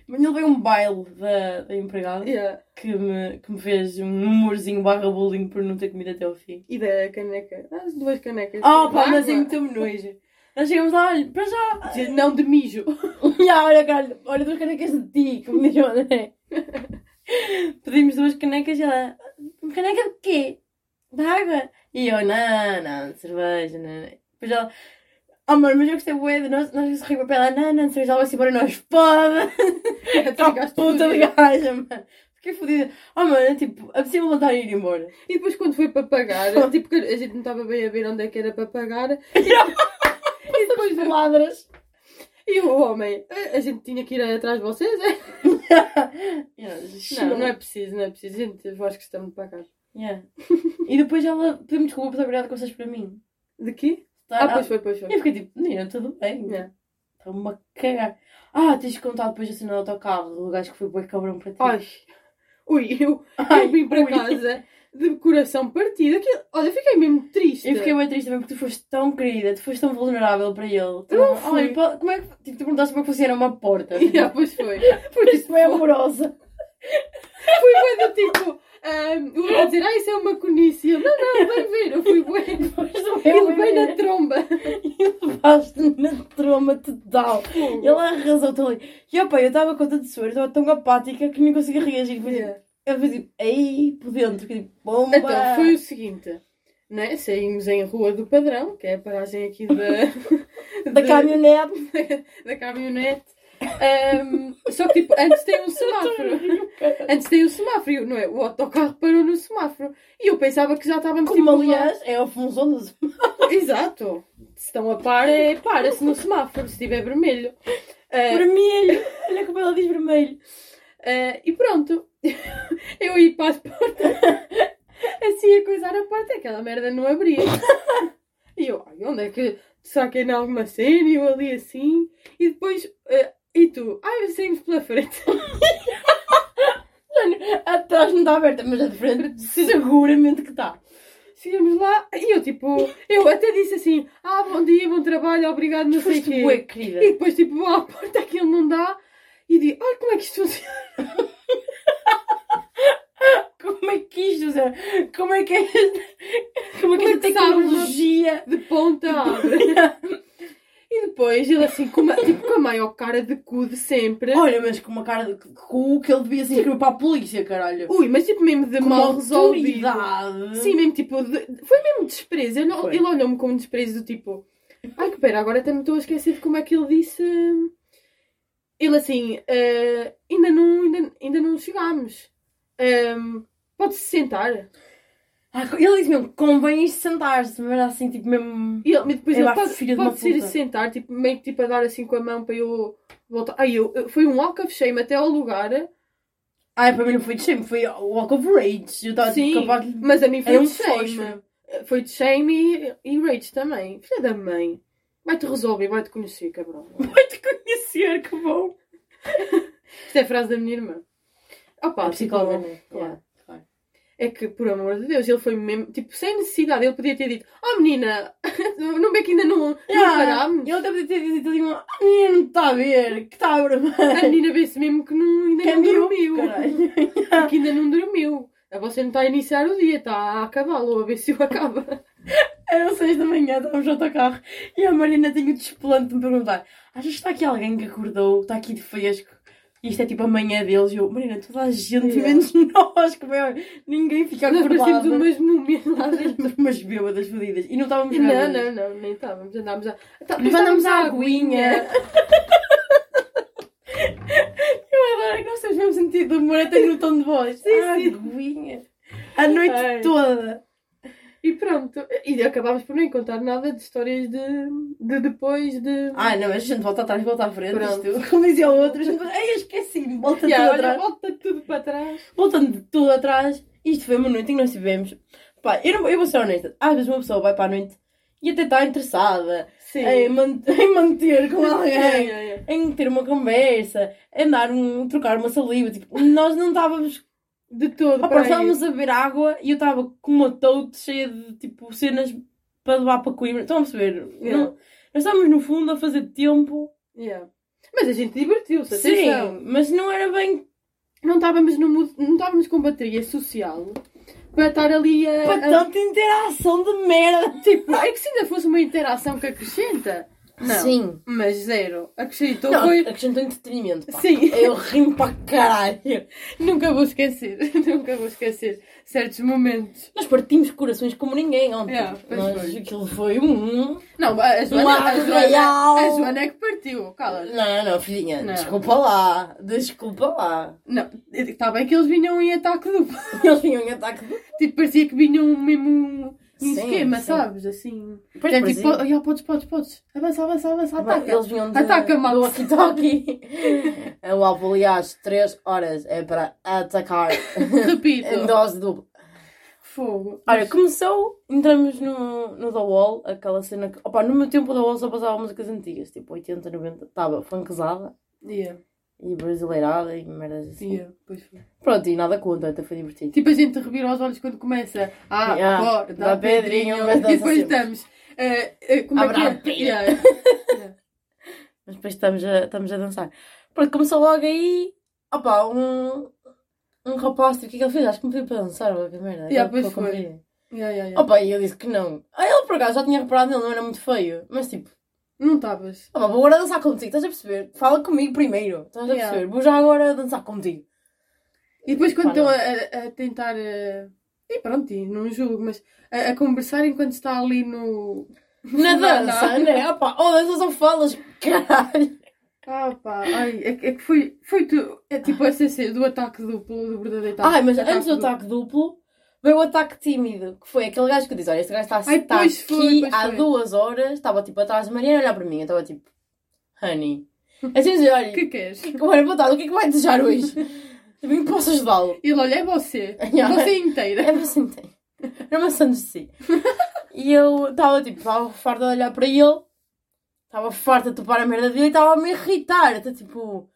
Mas ele veio um baile da, da empregada Yeah. que, me, que me fez um humorzinho barra bullying por não ter comido até ao fim. E da caneca? As duas canecas. Ah, de pá, mas é muito nojo. Nós chegamos lá, olha, para já. Não de mijo. Olha, caralho, olha duas canecas de ti, como diz o André. Pedimos duas canecas e ela, caneca de quê? De água? E eu, não, não, de cerveja, não. Depois ela, oh mano, mas eu gostei bué de nós, nós rimos para ela, não, não, de cerveja, ela vai-se embora, nós, foda! Tá Ficaste puta de gaja, mano. Fiquei fodida. Oh mano, tipo, é possível voltar a ir embora. E depois quando foi para pagar, tipo a gente não estava bem a ver onde é que era para pagar, E depois de ladras. e o homem, "Ah, a gente tinha que ir atrás de vocês, é? Não, não é preciso, não é preciso, gente faz questão de pagar. Yeah. E depois ela pediu-me desculpa por ter virado costas para mim. De quê? Tá- Ah, pois foi, pois E foi. eu fiquei tipo, menina, tudo bem. Yeah. Está-me a cagar. Ah, tens de contar depois a cena do autocarro, o gajo que foi boi cabrão para ti. Ai, ui, eu, Ai, eu vim para ui. casa de coração partido. Aquilo, olha, fiquei mesmo triste. Eu fiquei bem triste também porque tu foste tão querida, tu foste tão vulnerável para ele. Tu, Eu fui. Pá, como é que. Tipo, tu perguntaste como é que funciona uma porta. Yeah, pois foi. Por isso é amorosa. Fui bem do tipo, ahm, o a dizer, ah, isso é uma conice. Eu, não, não, vem ver. Eu fui bem. Ele veio na tromba. E levaste na troma total. E ela arrasou-te ali. E opa, eu estava com tanta suor, eu estava tão apática que nem conseguia reagir. Foi, Yeah. Eu fiz tipo, aí por dentro, que tipo, bomba. Então, foi o seguinte. Né? Saímos em Rua do Padrão, que é a paragem aqui da, da caminhonete. da caminhonete. Ahm, só que tipo, antes tem um semáforo. Antes tem um semáforo, não é? O autocarro parou no semáforo. E eu pensava que já estávamos Como tipo, lá- aliás é a função dos. Exato. Se estão a par, é para-se no semáforo, se estiver vermelho. Ah, Vermelho! Olha como ela diz vermelho. ah, e pronto. Eu ia para as portas. Assim a coisar a porta, aquela merda não abria. E eu, ai, onde é que saquei em alguma cena? E eu ali assim. E depois, ah, e tu? Ai, saímos pela frente. Atrás não está aberta, mas a de frente seguramente que está. Chegamos lá e eu tipo, eu até disse assim, ah, bom dia, bom trabalho, obrigado, não sei o Foste quê. bué, querida. E depois tipo, vou à porta, aquilo não dá. E digo, olha como é que isto funciona. Como é que isto, Zé? Como é que é. Como é que Como é esta que tecnologia... de ponta. E depois ele assim, com, uma, tipo, com a maior cara de cu de sempre. Olha, mas com uma cara de cu que ele devia se inscrever para a polícia, caralho. Ui, mas tipo mesmo de Com mal resolvido. Sim, mesmo tipo, de- foi mesmo desprezo. Ele, ele olhou-me com um desprezo do tipo, ai que pera, agora até me estou a esquecer de como é que ele disse. Ele assim, "Ah, ainda, não, ainda, ainda não chegámos. Ahm, Pode-se sentar. Ah, Ele disse mesmo, convém ir sentar-se, mas assim, tipo mesmo... E ele, mas depois ele pode, de uma pode ser sentar, tipo, meio que tipo a dar assim com a mão para eu voltar. Ai, eu, eu- foi um walk of shame até ao lugar. Ai, para mim não foi de shame, foi Walk of Rage. Eu estava tipo capaz de... mas a mim foi Era um de shame. Foi de shame e, e rage também. Filha da mãe. Vai-te resolver, vai-te conhecer, cabrão. Vai-te conhecer, que bom. Isto é a frase da minha irmã. Opa, A psicóloga, tipo, né? claro. É que, por amor de Deus, ele foi mesmo, tipo, sem necessidade. Ele podia ter dito, oh menina, não vê que ainda não, não Yeah. parámos? Ele até podia ter dito ali uma... A menina não está a ver, que está a A vermelho. menina vê-se mesmo que não, ainda Que é não dormiu. que ainda não dormiu. A você não está a iniciar o dia, está a acabá-lo, a ver se o acaba. Eram seis da manhã, estávamos no autocarro e a Marina tinha o desplante de me perguntar: Achas que está aqui alguém que acordou, está aqui de fresco? E isto é tipo a manhã deles. E eu, Marina, toda a gente, menos nós, como é? Ninguém fica Nós parecemos acordado. umas múmias lá dentro. Umas bêbadas fodidas. E não estávamos Não, bêbadas. não, não, nem estávamos. Andámos a. Tá, Mas andamos à aguinha. Eu adoro que nós temos o mesmo sentido de humor, até no tom de voz. Sim, sim. aguinha. A noite Ai. toda. E pronto. E acabámos por nem contar nada de histórias de, de depois de. Ah, não, mas a gente volta atrás, volta à frente. Isto, como dizia o outro, a gente fala, Ai, eu esqueci-me, volta Yeah, tudo olha, atrás. volta tudo para trás. Voltando tudo atrás, isto foi uma noite em que nós tivemos. Pá, eu, não, eu vou ser honesta, às vezes uma pessoa vai para a noite e até está interessada Sim. em, man- em manter com alguém, Yeah, yeah, yeah. em ter uma conversa, em dar um, trocar uma saliva. Tipo, nós não estávamos. De todo. Opa, estávamos a beber água e eu estava com uma tote cheia de tipo cenas para levar para Coimbra. Estão a perceber? Yeah. Não- nós estávamos no fundo a fazer tempo. Yeah. Mas a gente divertiu-se, Sim, atenção. mas não era bem Não estávamos, no, não estávamos com bateria social para estar ali a. para a- tanta interação de merda. Tipo, é que se ainda fosse uma interação que acrescenta. Não. Sim. Mas zero. Acrescentou Não, foi. acrescentou entretenimento. Pá. Sim. Eu rimo para caralho. Nunca vou esquecer. Nunca vou esquecer certos momentos. Nós partimos corações como ninguém ontem. Yeah, pois Nós, foi. aquilo foi um. Não, a Joana, Um a Joana, a Joana é que partiu. Cala. Não, não, filhinha, Não. desculpa lá. Desculpa lá. Não, está bem que eles vinham em ataque duplo. Eles vinham em ataque de. Tipo, parecia que vinham mesmo um Sim, esquema, sim. sabes? Assim. Pois, é pois tipo, é. olha, podes, podes, podes. Avança, avança, avança, ataca. Eles vinham de, Ataca, do walkie-talkie. É o alvo, aliás, 3 horas é para atacar Repito. em dose dupla. Fogo. Olha, começou, entramos no, no The Wall, aquela cena que. Opa, no meu tempo o The Wall só passava músicas antigas, tipo 80, 90. Estava funkzada Yeah, e brasileirada e merdas assim. yeah, pois foi. Pronto, e nada contra, até foi divertido. Tipo, a gente revira os olhos quando começa. Ah, Yeah, corda, dá pedrinho, mas E depois estamos. eh, eh, como é Abra que a é? pia. Yeah. Mas depois estamos a, estamos a dançar. Pronto, começou logo aí. Opa, um. Um rapaz, o que é que ele fez? Acho que me pediu para dançar, que merda. Yeah, Aquele pois que eu foi. Yeah, yeah, yeah. Opa, e eu disse que não. Ele por acaso já tinha reparado nele, não era muito feio. Mas tipo, Não estavas. opa, vou agora dançar contigo, estás a perceber? Fala comigo primeiro, estás a Yeah. perceber? Vou já agora dançar contigo. E depois quando Pá, estão não. a, a- a tentar. eh, E pronto, e não julgo, mas a, a conversar enquanto está ali no. Na Não, dança, não. né? Opa, oh, danças ou falas, caralho. Ah pá, ai, é, que- é que foi, foi tu, é tipo essa cena do ataque duplo, do verdadeiro ataque. Ai, mas antes do ataque duplo, veio o ataque tímido, que foi aquele gajo que disse, olha, este gajo está, Ai, está pois aqui foi, pois há foi. duas horas, estava tipo atrás de Mariana a olhar para mim, eu estava tipo, honey. Assim dizer, olha, que queres? olha, boa tarde, o que é que vai desejar hoje? Também posso ajudá-lo. Ele olha, é você. Você inteira. É assim, tem. Era uma sandes de si. E eu estava tipo, estava farta de olhar para ele, estava farta de topar a merda dele e estava a me irritar. Até tipo,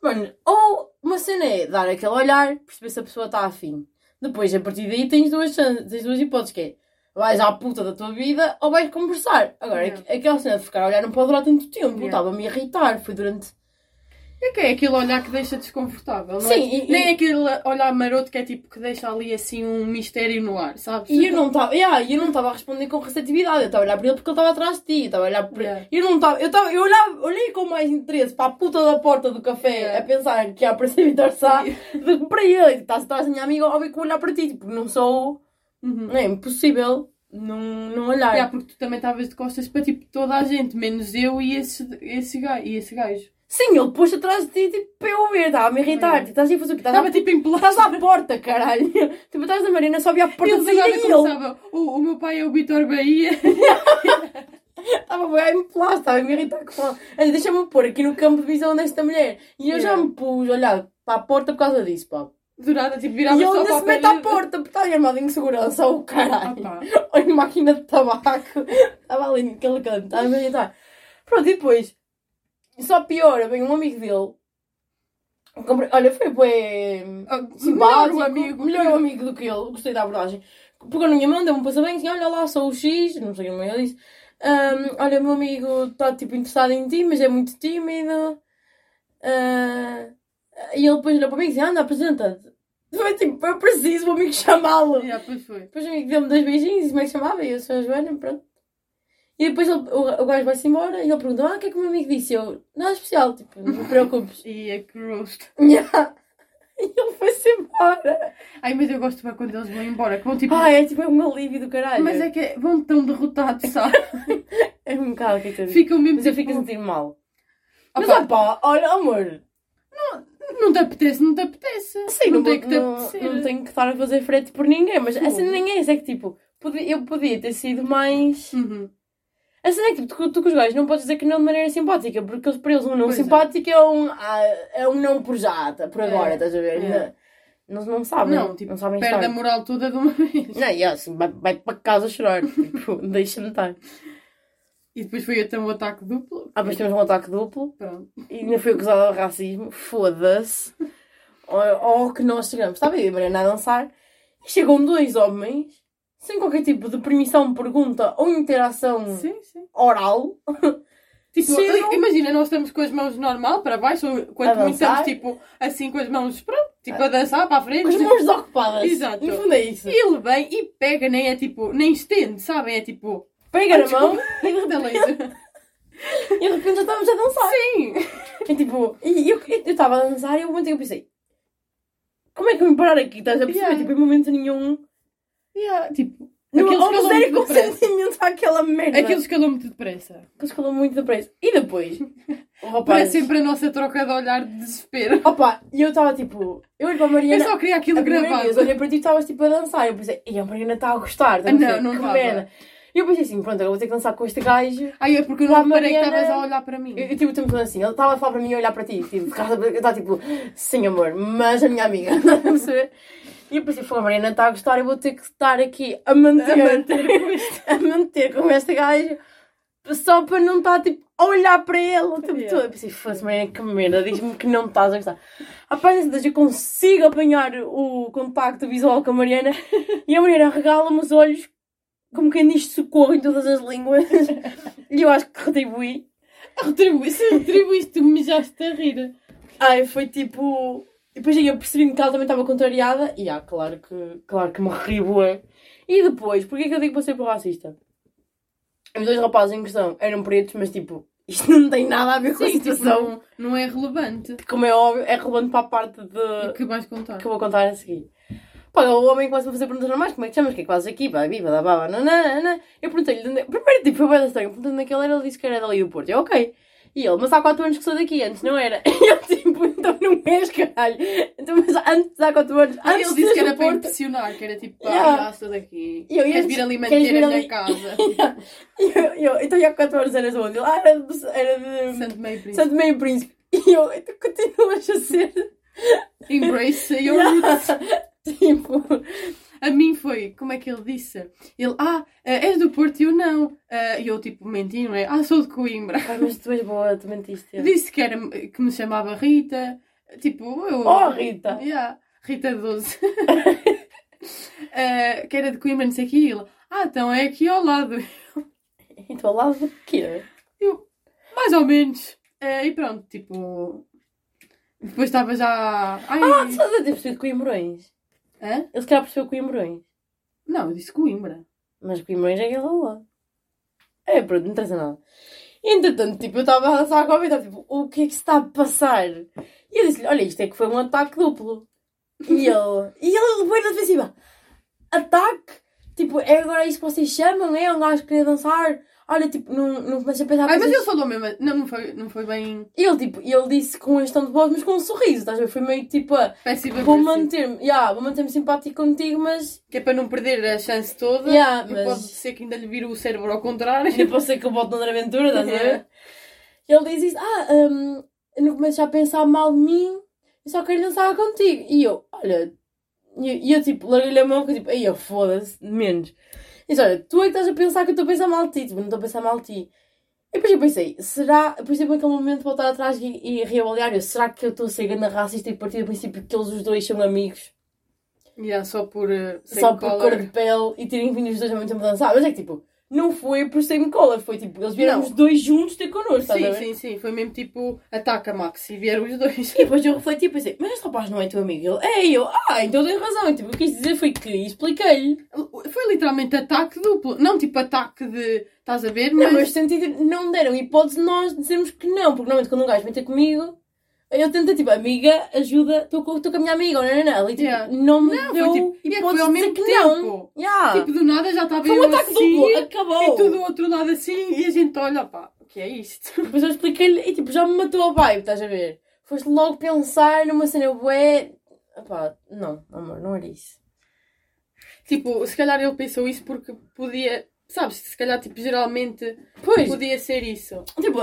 mano, ou uma cena é dar aquele olhar, perceber se a pessoa está afim. Depois, a partir daí, tens duas, chan- tens duas hipóteses: que é vais à puta da tua vida ou vais conversar. Agora, Yeah. aqu- aquela cena de ficar a olhar não pode durar tanto tempo. Yeah. Estava a me irritar. Foi durante É que é aquele olhar que deixa desconfortável, não Sim, é? e- Nem aquele olhar maroto que é tipo que deixa ali assim um mistério no ar, sabes? E eu não estava, yeah, eu não estava a responder com receptividade. Eu estava a olhar para ele porque ele estava atrás de ti. Eu estava a olhar para Yeah. Eu não estava, eu estava, eu olhava, olhei com mais interesse para a puta da porta do café Yeah. a pensar que ia aparecer Vitor Sá do que para ele. Estás atrás da minha amiga, óbvio que vou olhar para ti, tipo, não sou, Uhum. não é impossível não, não olhar. Yeah, porque tu também estavas de costas para tipo toda a gente, menos eu e esse, esse, gajo, e esse gajo. Sim, ele pôs atrás de ti, tipo, para eu ver, estava a me irritar. Yeah. Tipo, estás a fazer o quê? Estava à- tipo em plástico. Estás à porta, caralho. Tipo, atrás da Marina, só via a porta de agora e ele. O, o meu pai é o Vitor Bahia. Estava a em plástico, estava a me irritar com ela. Deixa-me pôr aqui no campo de visão desta mulher. E eu já me pus, olhar para a porta por causa disso, pá. Durada, tipo, E virava ele só ainda para se a mete à porta, porque está armado em segurança, o Ah, caralho. pá. Olha, máquina de tabaco. Estava ali naquele canto, estava a me irritar. Pronto, e depois, só pior, vem um amigo dele. Olha, foi bem Ah, Melhor o amigo. melhor o amigo do que ele, gostei da abordagem. Pegou na minha mão, deu-me um passo bem, assim, olha lá, sou o X, não sei como é que ele disse. Ahm, olha, meu amigo está tipo interessado em ti, mas é muito tímido. Ah, e ele depois olhou para mim e disse, anda, apresenta-te. Foi tipo, foi preciso o amigo chamá-lo. Yeah, pois foi. Depois o amigo deu-me dois beijinhos e como é que chamava, e eu sou a Joana, pronto. E depois ele- o, o gajo vai-se embora e ele perguntou, ah, o que é que o meu amigo disse? Eu, nada especial, tipo, não te preocupes. E é roast. Yeah. E ele foi-se embora. Ai, mas eu gosto bem quando eles vão embora. Que vão tipo. Ai, é tipo é um alívio do caralho. mas é que vão tão derrotados, sabe? É um bocado que eu Ficam mesmo. Mas eu tipo, fico a sentir mal. Opa, Mas opá, olha, amor. Não te apetece, não te apetece. Sim, não, não, tem que te não, apetecer. não tenho que estar a fazer frete por ninguém, mas a Fogo. cena nem é essa, é que tipo, podia- eu podia ter sido mais. Uhum. A cena é que tipo, tu, tu com os gajos não podes dizer que não de maneira simpática, porque eles, para eles um não Pois é. simpático é. um, ah, é um não por já, tá, por agora, É, estás a ver? é. Não, não, sabem. Não, tipo, não sabem perde a estar. moral toda de uma vez. Não, e assim, vai, vai para casa chorar. tipo, deixa-me estar. E depois foi até um ataque duplo. Ah, mas temos um ataque duplo. Pronto. E ainda fui acusada de racismo. Foda-se. Ou que nós chegamos. Estava eu e a Mariana a dançar. E chegam dois homens. Sem qualquer tipo de permissão, pergunta ou interação Sim, sim. oral. Tipo, Chegam- imagina, nós estamos com as mãos normal para baixo, quando muito estamos tipo assim com as mãos, pronto, tipo a dançar para a frente. Com as mãos desocupadas. Exato. No fundo é isso. E ele vem e pega, nem é tipo, nem estende, sabem? É tipo, Pega na mão e de repente. e de repente já estávamos a dançar. Sim! E tipo, e eu estava a dançar e eu momento que eu pensei. Como é que eu me parar aqui? Estás a perceber? Yeah. Tipo, em momento nenhum. Yeah, tipo, Não muito depressa. consentimento àquela merda. Aquilo escalou muito depressa. Aquilo escalou muito depressa. E depois, o rapaz... Parece sempre a nossa troca de olhar de desespero. Opa, e eu estava tipo... Eu olhei para a Eu Mariana... só queria aquilo gravado. olhei para ti e estavas tipo a dançar. Eu pensei, e a Mariana está a gostar. tá Não, não Que estava. E eu pensei assim, pronto, agora vou ter que dançar com este gajo. Ai, é porque eu não reparei que estavas a olhar para mim. Eu, eu tipo, tempo assim, ele estava a falar para mim e a olhar para ti. Tipo, eu estava tipo, sim amor, mas a minha amiga. A perceber? E eu pensei, foi, a Mariana está a gostar, eu vou ter que estar aqui a manter, A manter a manter com este gajo só para não estar tipo a olhar para ele o tempo todo. Eu pensei, fosse Mariana, que merda, diz-me que não estás a gostar. Apanha-se, eu consigo apanhar o contacto visual com a Mariana e a Mariana regala-me os olhos como quem diz socorro em todas as línguas. E eu acho que retribuí. Retribui, se retribuíste, tu me já a rir. Ai, foi tipo. E depois aí eu percebi-me que ela também estava contrariada. E ah, claro que, claro que me rebué. E depois, porquê que eu digo que ser por racista? Os dois rapazes em questão eram pretos, mas tipo, isto não tem nada a ver com a Sim, tipo, situação. não, não é relevante. Como é óbvio, é relevante para a parte de. Que vais contar? que eu vou contar a seguir. Pá, o homem começa a fazer perguntas normais, como é que chamas, o que é que fazes aqui, pá, viva, da baba, nananana. Eu perguntei-lhe, onde- primeiro tipo, foi bem estranho, perguntando onde é que ele era, ele disse que era dali do Porto. Eu, ok. E ele, mas há 4 anos que sou daqui, antes não era. E eu, tipo, então não és, caralho. Então, mas antes, há 4 anos, Ah, antes ele disse que era para impressionar, que era tipo, pá, Yeah. yeah. sou daqui. E eu, Queres vir ali manter vir a minha casa? E eu, eu, então, há 4 anos eras onde? Ele, ah, era de, era de Santo Meio Príncipe. Santo Meio Príncipe. E eu, então continuas a ser. Embrace your roots. tipo, A mim foi, como é que ele disse? Ele, ah, eh, és do Porto e eu não. Eh, E eu tipo, menti, não é? Ah, sou de Coimbra. ah, mas tu és boa, tu mentiste. Disse que, era, que me chamava Rita. Tipo, eu. Oh, Rita! Yeah, Rita 12. Eh, que era de Coimbra, não sei o que. Ele, ah, então é aqui ao lado. E tu ao lado do quê? Mais ou menos. Eh, e pronto, tipo. Depois estava já. Ai, Ah, tu estás a ter percebido Coimbrões? hã? Ele se calhar percebeu Coimbrões. Não, eu disse Coimbra. Mas Coimbrões é aquela lá. É, pronto, não interessa nada. Entretanto, tipo, eu estava a dançar com a vida, tipo, o que é que se está a passar? E eu disse-lhe, olha, isto é que foi um ataque duplo. E ele, e ele foi na defensiva, ataque? Tipo, é agora isso que vocês chamam, é um gajo que queria dançar? Olha, tipo, não, não comecei a pensar Ai, mas ele falou mesmo. Não, não, foi, não foi bem. Ele, tipo, ele disse com este tom de voz, mas com um sorriso, estás a ver? Foi meio tipo, a, Péssimo. vou manter-me, yeah, vou manter-me simpático contigo, mas Que é para não perder a chance toda. Yeah, e mas- Pode ser que ainda lhe vire o cérebro ao contrário. ainda pode ser que eu volte noutra aventura, estás a ver? E ele diz isso, ah, eu não começo já a pensar mal de mim, eu só quero dançar contigo. E eu, olha, e eu, e eu, tipo, larguei-lhe a mão, que tipo, aí eu foda-se, menos. Disse, olha, tu é que estás a pensar que eu estou a pensar mal de ti, tipo, não estou a pensar mal de ti. E depois eu pensei, será, por exemplo, naquele momento voltar atrás e, e reavaliar, eu, será que eu estou a ser ganda racista e partir do princípio que eles os dois são amigos, Yeah, só por. Uh, só por cor de pele e terem vindo os dois ao mesmo tempo a dançar? Mas é que, tipo, não foi por same color, foi tipo, eles vieram Não. os dois juntos ter connosco, Sim, sim, sim. Foi mesmo tipo. Ataca, Max. E vieram os dois. E depois eu refleti e pensei, mas este rapaz não é teu amigo? Ele, é, eu, ah, então tem razão. E, tipo, o que eu quis dizer foi que expliquei-lhe. Foi literalmente ataque duplo. Não tipo ataque de. Estás a ver? Não, Mas. mas sentido, não deram hipótese de nós dizermos que não, porque normalmente quando um gajo vem ter comigo, eu tento, tipo, amiga, ajuda, estou com, estou com a minha amiga, não, não, não. Ali, tipo, Yeah. não me Não, foi deu tipo- e é foi hipótese ao mesmo que não. tempo. Yeah. Tipo, do nada já estava foi um eu ataque assim, duplo, acabou. E tu do outro lado assim. E a gente olha, pá. O que é isto? Depois eu expliquei-lhe e, tipo, já me matou a vibe, estás a ver? Foste logo pensar numa cena bué... Epá, não, amor, não era isso. tipo, se calhar ele pensou isso porque podia. Sabes? Se calhar, tipo, geralmente Pois, podia ser isso. Tipo,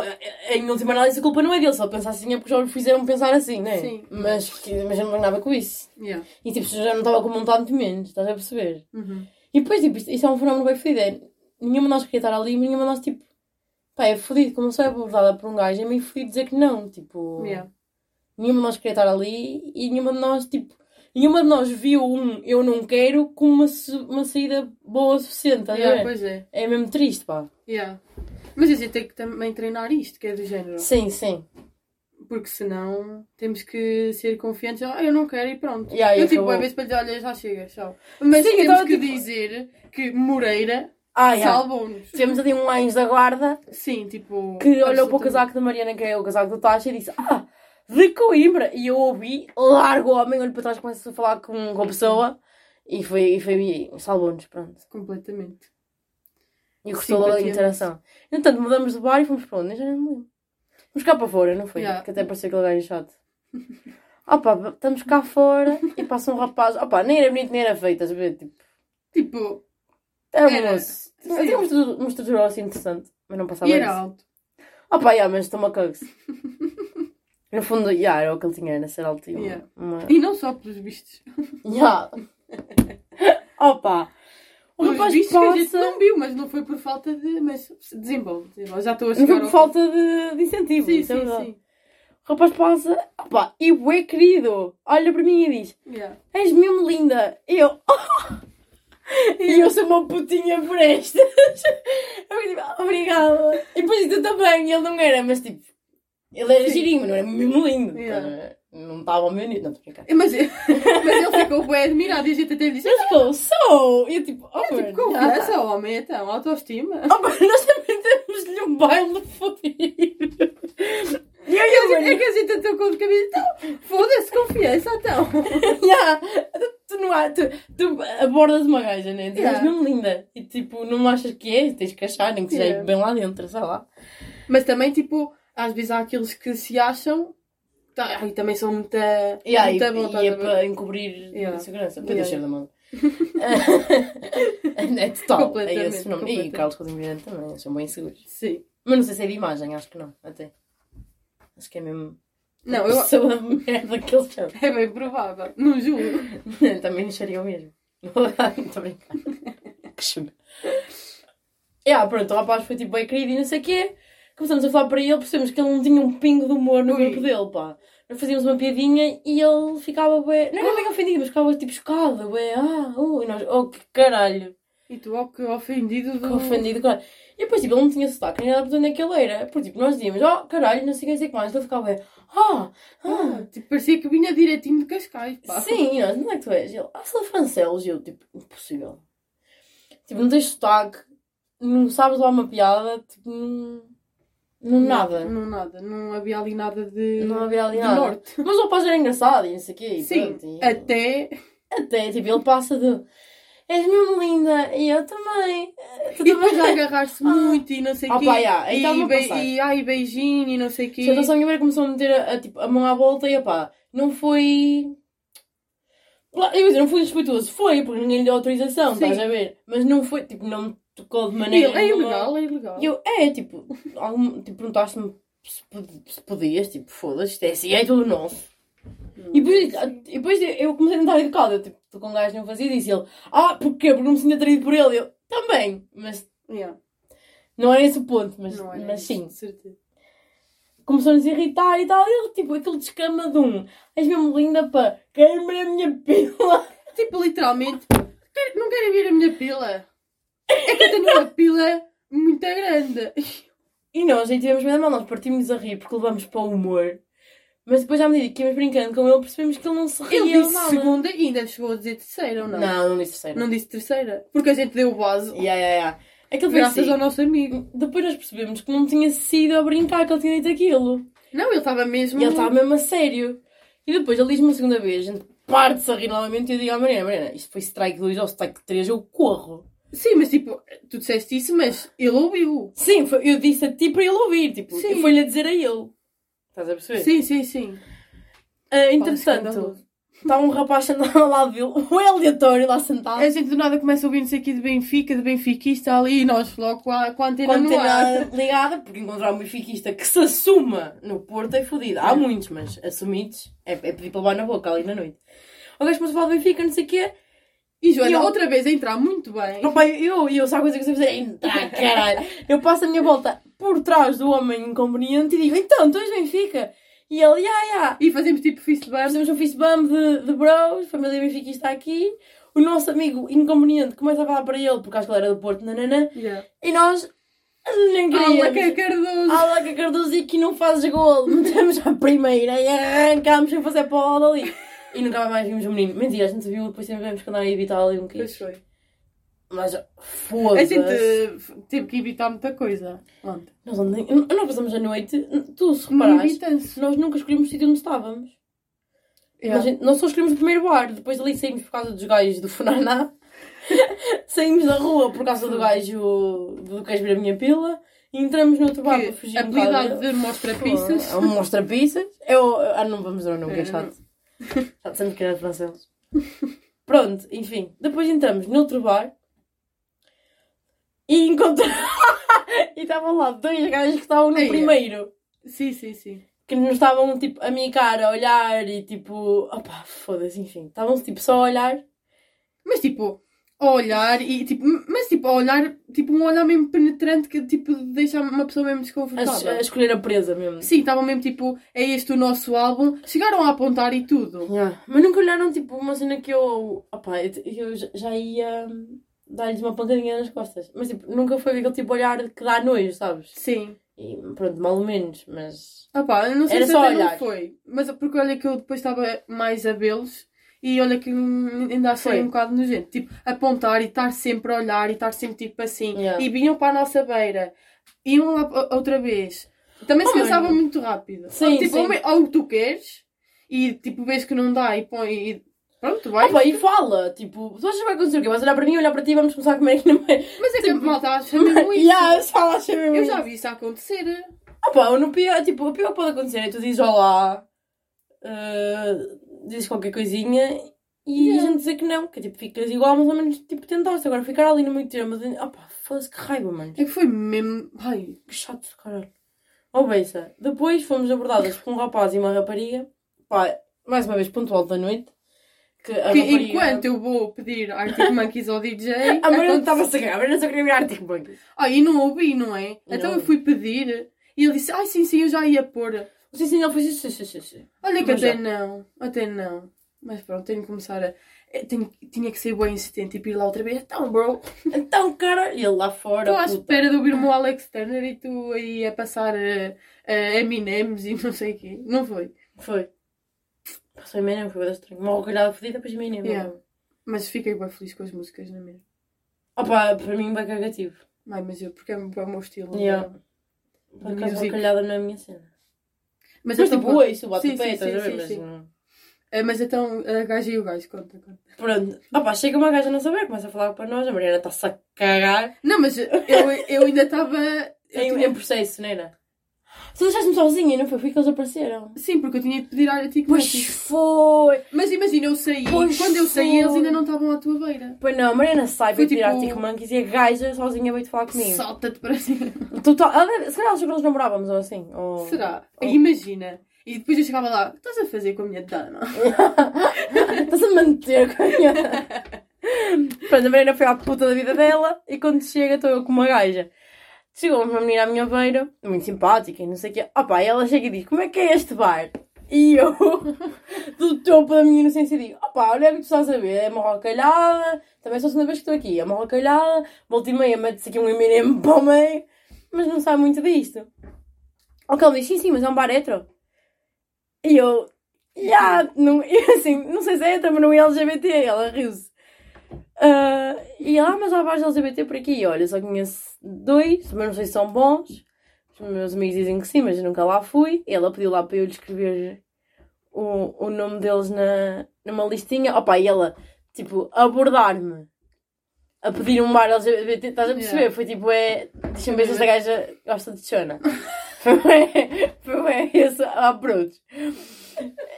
em última análise a culpa não é dele, ele pensar assim é porque já o fizeram pensar assim, né? Sim. Mas, que, mas eu não nada com isso. Yeah. E tipo, já não estava com vontade, muito menos, estás a perceber? Uhum. E depois, tipo, isto, isto é um fenómeno bem fodido. É, nenhuma de nós queria estar ali, nenhuma de nós, tipo, pá, é fodido. Como só é abordada por um gajo, é meio fodido dizer que não. Tipo, Yeah. nenhuma de nós queria estar ali e nenhuma de nós, tipo, nenhuma de nós viu um eu não quero como uma, uma saída boa o suficiente, estás a Yeah, ver? pois é. É mesmo triste, pá. Yeah. Mas a gente tem que também treinar isto, que é do género. Sim, sim. Porque senão temos que ser confiantes. Ah, eu não quero e pronto. Yeah, e eu tipo, acabou. às vezes para lhe dizer, olha, já chega, tchau. Mas Sim, temos que tipo- dizer que Moreira Ah, salvou-nos. Tivemos ali um anjo da guarda Sim, tipo. que olhou para o casaco da Mariana, que é o casaco da Tasha, e disse: Ah, de Coimbra! E eu ouvi, largo o homem, olho para trás, começo a falar com, com a pessoa e foi, e foi salvou-nos, pronto. Completamente. E gostou logo da interação. Entretanto, mudamos de bar e fomos para onde? Eu Já não me lembro. Fomos cá para fora, não foi? Yeah. Que até parecia aquele gajo chato. Opa, estamos cá fora e passa um rapaz. Opa, nem era bonito nem era feio, estás a ver? Tipo, Tipo, era um moço. Tinha uma estrutura- assim interessante, mas não passava e era isso. alto. Opa, yeah, mas estou-me a cagar-se. No fundo, yeah, era o que ele tinha, era ser e uma- Yeah. uma... E não só pelos vistos. Yeah. Opa! O Pelos rapaz vistos que a gente passa... não viu, mas não foi por falta de. Mas desenvolve, desenvolve. Já estou a Não chegar foi por falta de, de incentivo, Sim, é sim, verdade. sim. O rapaz passa, opa, e o querido, olha para mim e diz: Yeah. És mesmo linda. E eu, e eu sou uma putinha por estas. Eu fiquei tipo, "Ah, obrigada. E depois tu também, ele não era, mas tipo, ele era Sim. girinho, mas não era mesmo lindo. Yeah. A ver? Não estava ao meu nível, não estou a brincar. Mas, mas ele ficou bem admirado e a gente até lhe disse: Ele ficou, sou! E eu tipo, oh, Tipo, mano, confiança, homem, então, autoestima. Oh, mano, nós também temos-lhe um baile fodido. E eu, É eu, que a gente- é que a gente até com de cabeça, então, foda-se, confiança, então. Yeah. Tu, não há, tu, tu abordas uma gaja, né? Tu és Yeah. mesmo linda. E tipo, não achas que é? Tens que achar, nem que seja Yeah. bem lá dentro, sei lá. Mas também, tipo, às vezes há aqueles que se acham tá, e também são muita, Yeah, muita e, bom, e é a ver? para encobrir Yeah. a segurança. Para Yeah. deixar da mão. é total. É esse fenómeno. E o. Carlos Coutinho também, são bem seguros. Sim. Mas não sei se é de imagem, acho que não, até. Acho que é mesmo. Não, a eu, pessoa da merda que eles são. é bem provável. Não julgo. Também deixaria o mesmo. Estou a brincar. Que chunga. Yeah, pronto, o rapaz foi tipo bem querido e não sei o quê. Começamos a falar para ele, percebemos que ele não tinha um pingo de humor no Ui. grupo dele, pá. Nós fazíamos uma piadinha e ele ficava bem. Não era bem ofendido, mas ficava tipo chocado, bem. Ah, ui, nós, oh que caralho. E tu, ó, que ofendido do... Ficou ofendido, claro. E depois, tipo, ele não tinha sotaque, nem nada por onde é que ele era. Porque, tipo, nós dizíamos, oh, caralho, não sei quem sei que mais. Ele ficava, ah, ah, Ah, tipo, parecia que vinha direitinho de Cascais, pá. sim, nós, onde é que tu és? E ele, ah, sou de Francelos. E eu, tipo, impossível. Tipo, não tens sotaque, não sabes lá uma piada, tipo, não, não nada. Não, nada. Não havia ali nada de... Não havia ali de nada. norte. Mas o rapaz era engraçado e não sei o quê. Sim, pronto, e- até... Até, tipo, ele passa de. És mesmo linda. E eu também. Tu E depois a agarrar-se muito e não sei o Ah, quê. pá, e, be- e ai, beijinho e não sei o quê. Só que a minha mulher começou a meter a, a, tipo, a mão à volta e opá, não foi. Eu dizer, não foi respeitoso, foi, porque ninguém lhe deu autorização, Sim. estás a ver? Mas não foi, tipo, não me tocou de maneira. É ilegal, é ilegal. E eu, é, tipo, algum, tipo perguntaste-me se, se podias, tipo, foda-se, isto é assim, é tudo nosso. E depois, e depois eu comecei a tentar educada, tipo, tu com um gajo não fazia e disse ele, ah, porquê? Porque não me sinto atraído por ele. Eu, também, mas Yeah, não era esse o ponto, mas, era mas sim. de certeza. Começou-nos a irritar e tal, e ele, tipo, aquele descama de um, és mesmo linda para querer-me a minha pila. Tipo, literalmente, "Quer- não querem ver a minha pila? É que eu tenho uma pila muito grande. E nós aí tivemos medo mão, nós partimos a rir porque levamos para o humor. Mas depois, à medida que íamos brincando com ele, percebemos que ele não se ria Ele disse nada. segunda e ainda chegou a dizer terceira, ou não? Não, não disse terceiro. Não disse terceira. Porque a gente deu o base. Yeah, yeah, yeah. Aquilo Graças assim. ao nosso amigo. Depois nós percebemos que não tinha sido a brincar que ele tinha dito aquilo. Não, ele estava mesmo. E ele estava mesmo a sério. E depois ele diz-me uma segunda vez, a gente parte-se a rir novamente e eu digo à Mariana, Mariana, isto foi strike 2 ou strike 3, eu corro. Sim, mas tipo, tu disseste isso, mas ele ouviu. Sim, foi- eu disse a ti para ele ouvir, tipo, Sim. eu fui-lhe a dizer a ele. Estás a perceber? Sim, sim, sim. Ah, entretanto, escandaloso. está um rapaz sentado ao lado dele, um aleatório lá sentado. A gente do nada começa a ouvir não sei o que de Benfica, de benfiquista ali e nós logo com a, com a antena Com a no ar. antena ligada, porque encontrar um benfiquista que se assuma no Porto é fodido. Há É. muitos, mas assumidos é, é pedir para levar na boca ali na noite. O gajo começou a falar do Benfica, não sei o quê. E Joana, eu- outra vez a entrar muito bem. Opa, eu, eu, sabe a coisa que eu sei fazer? É entrar, caralho. Eu passo a minha volta por trás do homem inconveniente e digo, então, tu és Benfica? E ele, ya, ya. E fazemos tipo fist bump. Fazemos um fist bump de, de bros, família benfiquista aqui. O nosso amigo inconveniente começa a falar para ele, porque acho que ele era do Porto, nananã. Yeah. E nós nem queríamos. que Cardoso. Que Cardoso e que não fazes gol. Metemos a primeira e arrancámos sem fazer bola dali. E nunca mais vimos o menino. Mentira, a gente viu, depois tivemos que andar a evitar ali um bocadinho. Pois foi. Mas A foda-se. gente teve que evitar muita coisa. Ontem. Nós, andem- nós passamos a noite, tu se evita-se. nós nunca escolhemos o sítio onde estávamos. Yeah. Nós, nós só escolhemos o primeiro bar, depois ali saímos por causa dos gajos do Funaná. saímos da rua por causa do gajo do Queres ver a minha pila. E entramos no outro bar para fugir bocado habilidade de mostra pizzas. É um mostra pizzas. Eu, ah, não vamos dizer o nome, que é É, chato. Chato sempre que era francês. Pronto, enfim. Depois entramos noutro bar. E encontramos... e estavam lá dois gajos que estavam no Eia. primeiro. Sim, sim, sim. Que nos estavam, tipo, a micar, a olhar e, tipo... Opa, foda-se, enfim. Estavam, tipo, só a olhar. Mas tipo, a olhar e tipo, mas tipo, a olhar, tipo, um olhar mesmo penetrante que tipo deixa uma pessoa mesmo A, desconfortável. a escolher a presa mesmo. Sim, estavam mesmo tipo, é este o nosso álbum. Chegaram a apontar e tudo. Yeah. Mas nunca olharam, tipo, uma cena que eu... Opa, eu, eu já- ia... hum, Dar-lhes uma pancadinha nas costas. Mas, tipo, nunca foi aquele tipo olhar que dá nojo, sabes? Sim. E pronto, mal ou menos, mas. Ah pá, não sei Era se só até olhar. não foi. Mas é porque olha que eu depois estava mais a vê-los e olha que ainda achei Foi. um bocado nojento. Tipo, apontar e estar sempre a olhar e estar sempre tipo assim. Yeah. E vinham para a nossa beira. Iam lá outra vez. Também se Oh, cansavam mano. muito rápido. Sim, ou, tipo, sim. Ou, tu queres e tipo vês que não dá e põe e pronto, vai. Opa, e fala, tipo, tu achas que vai acontecer o quê? Vais olhar para mim, olhar para ti, vamos começar a comer aqui no meio. Mas é que tipo, a malta acha mesmo isso. Yeah, só acha mesmo Eu isso. já vi isso acontecer. Opa, no pior, tipo, o pior que pode acontecer é tu dizes olá, uh, dizes qualquer coisinha e Yeah. a gente dizer que não, que tipo, ficas igual, mais ou menos, tipo, tentaste. Agora ficar ali no meio termo, de- opa, foda-se que raiva, mano. É que foi mesmo. Ai, Que chato, caralho. Ó, Beissa, depois fomos abordadas por um rapaz e uma rapariga, pá, mais uma vez pontual da noite, que que rapariga... enquanto eu vou pedir Arctic Monkeys ao DJ. A aconte- estava a sacar, a Mariana só queria ver Arctic Monkeys. Ah, e não ouvi, não é? Então Não. eu fui pedir e ele disse: Ai, sim, sim, eu já ia pôr. Sim, sim, ele fez isso, sim, sim, sim. Olha que Mas até já. não, até não. Mas pronto, tenho que começar a. eu tenho- tinha que ser bem insistente, tipo, ir lá outra vez. Então, bro, Então, cara, ele lá fora. estou à puta. espera de ouvir o meu Alex Turner e tu aí a passar uh, uh, Eminems e não sei o quê. Não foi? Foi. Passou em Eminem, foi bem estranho. Uma rocalhada fodida, depois Eminem. Yeah. Mas fiquei bem feliz com as músicas, não é mesmo? Opa, para mim, bem cagativo. Ai, mas eu, porque é, o meu estilo. Yeah. de Por acaso, music. rocalhada não é a minha cena. Mas, Mas tipo, pronto. isso, Sim, o pé, estás a ver? Mas não- Eh, mas então, a gaja e o gajo, conta, conta. Pronto. Opa, chega uma gaja a não saber, começa a falar para nós, a Mariana está-se a cagar. Não, mas eu, eu ainda estava. Em, tinha- em processo, não era? Tu deixaste-me sozinha, não foi? Foi que eles apareceram. Sim, porque eu tinha de pedir a ti Pois foi! Mas imagina, eu saí. Pois quando eu saí, foi. eles ainda não estavam à tua beira. Pois não, a Mariana sai para tirar tipo- Tico Monkeys e a gaja sozinha veio-te falar comigo. Salta-te para cima. Total, ela se calhar achou que nós namorávamos ou assim. Ou... Será? Oh. Imagina. E depois eu chegava lá, o que estás a fazer com a minha dama? Estás a manter com a minha. Pronto, a Mariana foi à puta da vida dela e quando chega estou eu com uma gaja. Chegou uma menina à minha beira, muito simpática e não sei o quê. Opa, e ela chega e diz: Como é que é este bar? E eu, do topo da minha inocência, digo: Opa, olha o que tu estás a ver, é uma rocalhada. Também sou a segunda vez que estou aqui, é uma rocalhada. Volta e meia, mete-se aqui um Eminem para o meio, mas não sabe muito disto. Ok, ela diz: Sim, sim, mas é um bar hetero. E eu, Ya, não, eu, assim, não sei se é hétero, mas não é LGBT, ela riu-se. Ah, e ah, mas há vários LGBT por aqui. Olha, só conheço dois, mas não sei se são bons. Os meus amigos dizem que sim, mas eu nunca lá fui. E ela pediu lá para eu lhe escrever o, o nome deles na, numa listinha. Opa, e ela, tipo, abordar-me a pedir um bar LGBT, estás a perceber? Yeah. Foi tipo, é. Deixa-me ver se esta gaja gosta de Xona. Foi foi esse approach.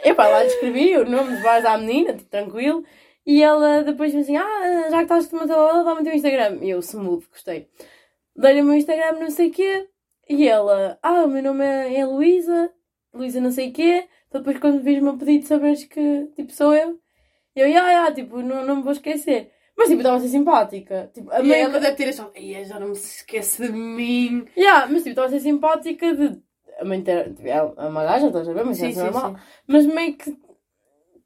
Epá, lá lhe escrevi o nome de bares à menina, tipo, tranquilo. E ela depois disse assim: Ah, já que estás meu telemóvel, dá-me o teu Instagram. E eu, smooth, gostei. Dei-lhe o meu Instagram, não sei o quê. E ela: Ah, o meu nome é, é Luísa, Luísa não sei o quê. Então depois, quando vires-me a pedir, saberes que, tipo, sou eu. E eu, ya, ya, tipo, não, não me vou esquecer. Mas, tipo, estava a ser simpática. Tipo, a E meio ela deve ter achado, "Ai, já não me esquece de mim. Yeah, mas tipo, estava a ser simpática de. A mãe ter. tipo, É uma gaja, estás a ver? Mas sim, é normal. sim. Mas meio que.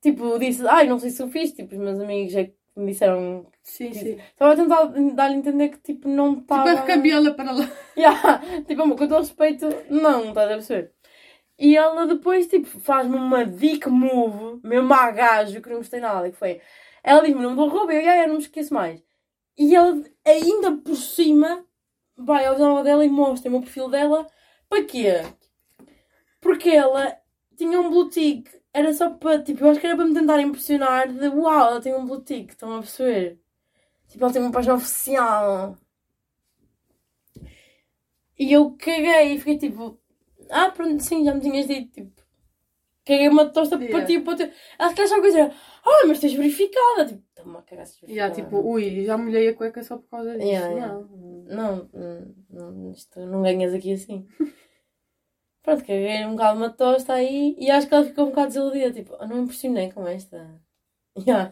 Tipo, disse. Ai, não sei se eu fiz. Tipo, os meus amigos já me disseram. Sim, Tipo, sim. Estava a tentar dar-lhe a entender que tipo, não Tipo, estava. a recambiá-la para lá. Yeah, tipo, amor, com todo respeito, não, estás a perceber? E ela depois, tipo, faz-me uma dick move, mesmo a gajo, que não gostei nada, que foi... Ela diz-me o nome do arroba, e eu, "Ai, eu não me esqueço mais. E ela, ainda por cima, vai ao jornal dela e mostra o meu perfil dela. Para quê? Porque ela tinha um blue tick. Era só para, tipo, eu acho que era para me tentar impressionar de, uau, ela tem um blue tick, estão a perceber? Tipo, ela tem uma página oficial. E eu caguei e fiquei tipo, ah, pronto, sim, já me tinhas dito, tipo, caguei uma tosta Yeah. para ti, para ti. Ela que achava coisa, ah, mas tens verificada, tipo, toma a cagar E verificada. tipo, ui, já molhei a cueca só por causa disso. Yeah, yeah. Não. Não, não, não, isto não ganhas aqui assim. Pronto, caguei um bocado uma tosta aí e acho que ela ficou um bocado desiludida, tipo, eu não me impressionei com esta. Yeah.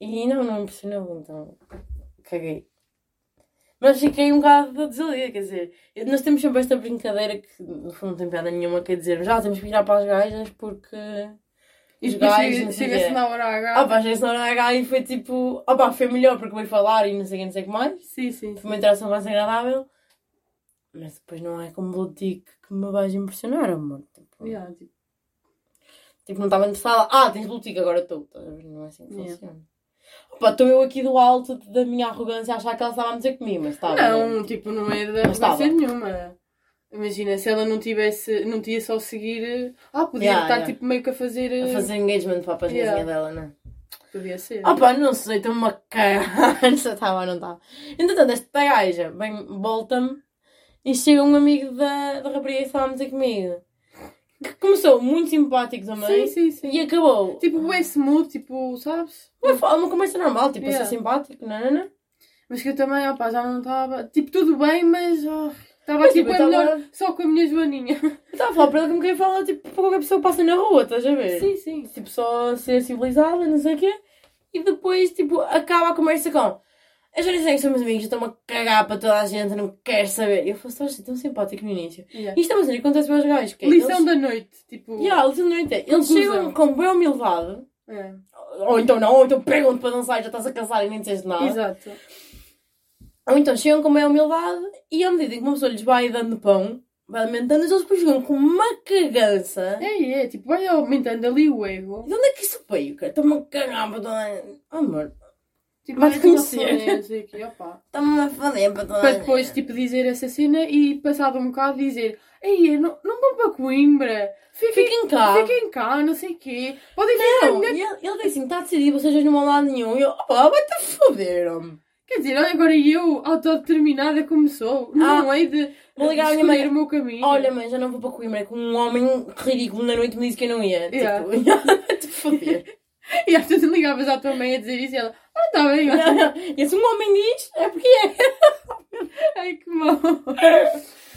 E não, não me impressionou, então caguei. Mas fiquei um bocado desiludida, quer dizer, nós temos sempre esta brincadeira que no fundo não tem piada nenhuma, quer dizer, já temos que virar para as gajas porque E os gajos, chega-se na hora H. Opa, já na H e foi tipo, opa, foi melhor porque veio falar e não sei o que, não sei o que mais. Sim, sim. Foi uma interação mais agradável. Mas depois não é como Boutique que me vais impressionar, amor. Tipo, Yeah, tipo, tipo, não estava interessada. Ah, tens Boutique, agora estou. Ver? Não é assim que Yeah. funciona. Opa, estou eu aqui do alto da minha arrogância a achar que ela estava a dizer comigo, mas estava. Não, tipo, não é de arrogância nenhuma. Imagina, se ela não tivesse, não tinha só seguir. Ah, podia Yeah, estar yeah. tipo meio que a fazer. A fazer engagement para a página Yeah. dela, não é? Podia ser. Opa, não sei, estou-me a cagar se eu estava ou não estava. Entretanto, esta gaja vem, volta-me e chega um amigo da, da rapariga que estava a comigo. Que começou muito simpático também sim, sim, sim. e acabou. Tipo, esse mood, tipo, sabes? Uma, uma conversa normal, tipo, Yeah. a ser simpático, não, não, não. Mas que eu também, opá, já não estava. Tipo, tudo bem, mas. oh, Estava Mas, tipo, tipo, é eu melhor tava- só com a minha Joaninha. Eu estava a falar para ele como quem fala, tipo, para qualquer pessoa que passa na rua, estás a ver? Sim, sim. Tipo, só ser civilizada, não sei o quê. E depois, tipo, acaba a conversa com nem sei que somos amigos, estão-me a cagar para toda a gente, não quero saber. Eu falei, estás tão simpático no início. Yeah. Isto é uma cena que acontece aos gajos. Que é, Lição eles... da noite, tipo. Yeah, lição da noite. é, Eles Conclusão. chegam com boa humildade, É. ou então não, ou então pegam-te para dançar e já estás a cansar e nem disseste nada. Exato. Ou então chegam com meia humildade e à medida que uma pessoa lhes vai dando pão, vai alimentando, eles depois chegam com uma cagança. É, é, tipo, vai aumentando ali o ego. De onde é que isso veio, cara? Estou-me a cagar para toda a. Oh, amor, Tipo, vai conhecer. está-me a foder para toda Para depois, tipo, dizer essa cena e passado um bocado dizer Ei, não, não vão para Coimbra. Fiquem, Fiquem cá. fiquem cá, não sei o quê. Podem na Não, minha ele, ele disse assim, está decidido, vocês não vão lá nenhum. E eu, opa, vai-te foder, homem. Quer dizer, agora eu, autodeterminada como sou, não hei de vou ligar escolher mãe. o meu caminho. Olha, mãe, já não vou para Coimbra, com um homem ridículo na noite me disse que eu não ia. Yeah. Tipo, vai-te foder. E às vezes ligavas à tua mãe a dizer isso e ela, ah, está bem, e se um homem diz, é porque é. ai que mal.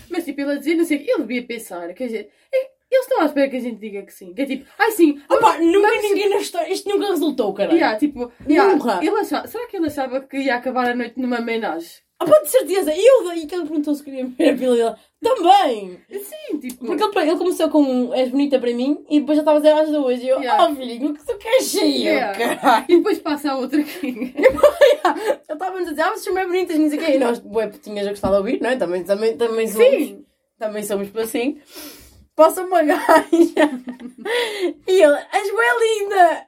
Mas tipo, ele a dizer, não sei, ele devia pensar, quer dizer, é- eles estão à espera que a gente diga que sim. Que é tipo, ai sim, Opa, nunca ninguém na história, isto nunca resultou, caralho. Yeah, tipo, yeah, Nunca. ele achava, será que ele achava que ia acabar a noite numa homenagem? Opa, de certeza, e eu daí que ele perguntou se queria ver a pila dele. Também! Sim, tipo. Porque ele, ele começou com um, és bonita para mim e depois já estava a dizer às duas. E eu, Yeah. oh filhinho, o que tu queres eu, Yeah. caralho? E depois passa a outra aqui. Ele estava-nos a dizer, ah, vocês são bem bonitas, não sei o quê. E nós, bué, tinhas a gostar de ouvir, não é? Também, também, também somos. Sim! Também somos para assim. Passa uma gaja. e ele, és bem linda!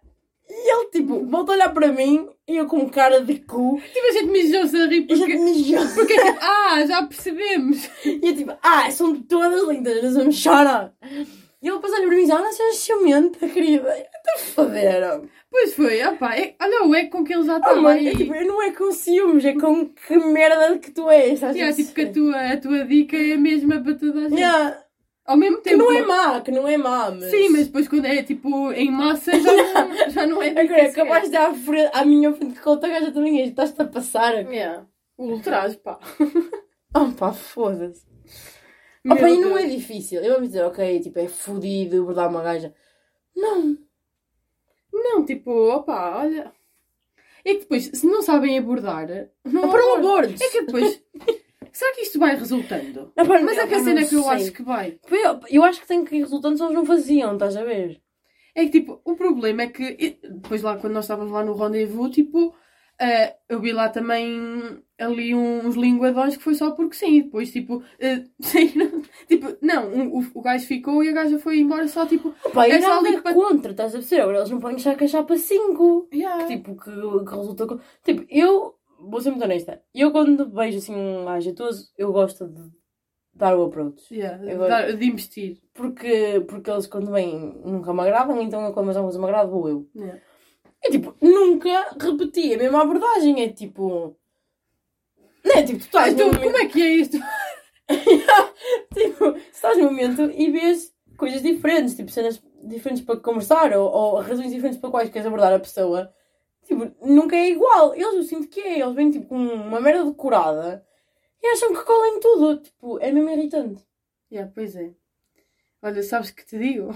E ele, tipo, volta a olhar para mim e eu com cara de cu. Tipo, a gente mijou-se a rir E porque. mijou. Porque é tipo, ah, já percebemos. E eu tipo, ah, são todas lindas, nós vamos chorar. E ele depois olha para mim e diz, ah, não sejas ciumenta, querida. Eu te foder, Pois foi, opá, é, olha o eco com que ele já Oh, está mano, aí. é, tipo, não é com ciúmes, é com que merda que tu és. estás a Yeah, tipo, que a tua, a tua dica é a mesma para toda a gente. Yeah, Ao mesmo Que tempo. não é má, que não é má, mas... Sim, mas depois quando é tipo em massa já não, já não é Agora, é sequer. capaz de à, frente, à minha frente que outra gaja também estás-te a passar. Yeah. O ultraje, pá. Oh pá, foda-se. Opa, e não é difícil. Eu vou dizer, ok, tipo, é fodido abordar uma gaja. Não. Não, tipo, opá, olha. É que depois, se não sabem abordar, não Ah, para um abordo. É que depois. Será que isto vai resultando? Pá, Mas é que a cena não que eu acho que vai. Eu, eu acho que tem que ir resultando, só eles não faziam, estás a ver? É que tipo, o problema é que depois lá quando nós estávamos lá no rendezvous, tipo, eh, eu vi lá também ali uns linguadões que foi só porque sim, e depois tipo, eh, saíram- tipo, não, um- o, o gajo ficou e a gaja foi embora só tipo, Opa, É só ali para- contra, estás a perceber? Agora eles não podem deixar que a chapa 5. yeah. Que, tipo, que, que resulta. Tipo, eu vou ser muito honesta. Eu quando vejo assim um gajo jeitoso, eu gosto de dar o approach. Yeah, de dar- de investir. Porque, porque eles quando vêm nunca me agradam, então eu, quando mais alguma me agrada, vou eu. Yeah. É tipo, nunca repeti a mesma abordagem. É tipo. Não é tipo, tu estás Então, momento. como é que é isto? tipo, estás num momento e vês coisas diferentes, tipo, cenas diferentes para conversar ou, ou razões diferentes para quais queres abordar a pessoa. Tipo, nunca é igual. Eles eu sinto que é. Eles vêm tipo com uma merda decorada e acham que colhem tudo. Tipo, é mesmo irritante. Yeah, pois é. Olha, sabes que te digo?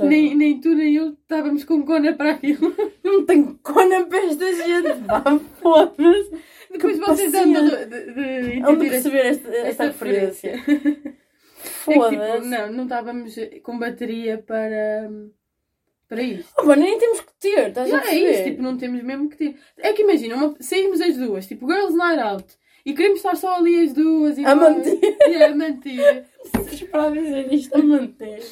Nem, nem tu nem eu estávamos com cona para aquilo. Não tenho cona para esta gente. Pá, foda-se. Depois Que vocês andam de, de, de entender perceber esta, esta, esta referência? É que, tipo, Foda-se. não, não estávamos com bateria para, para isto. Oh, mano, nem temos que ter, estás a Não, é perceber? isso, tipo, não temos mesmo que ter. É que imagina, uma, saímos as duas, tipo, Girls Night Out, e queremos estar só ali as duas e A nós- manter. Yeah, a manter. Para dizer isto a manter.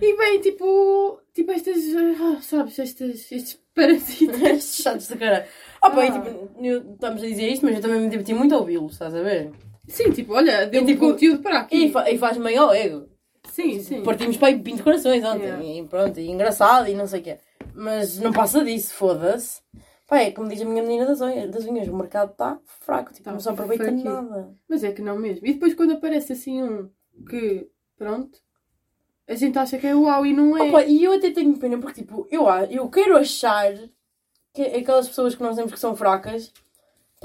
E bem, tipo, tipo estas, ah, sabes, estas, estes parasitas. Chatos de cara. Ah, pá, e, Ah. tipo, eu- estamos a dizer isto, mas eu também me diverti muito a ouvi-lo, estás a ver? Sim, tipo, olha, deu E, tipo, conteúdo para aqui. E, fa- e faz meio ao ego. Sim, sim. Partimos para aí 20 corações ontem. Yeah. E pronto, e engraçado e não sei o quê. Mas não passa disso, foda-se. Pá, é como diz a minha menina das unhas, das unhas o mercado está fraco, tipo, Tá não se aproveita fraquinho. nada. Mas é que não mesmo. E depois quando aparece assim um que, pronto, a gente acha que é uau e não é. Opa, e eu até tenho pena porque, tipo, eu, eu quero achar que aquelas pessoas que nós temos que são fracas,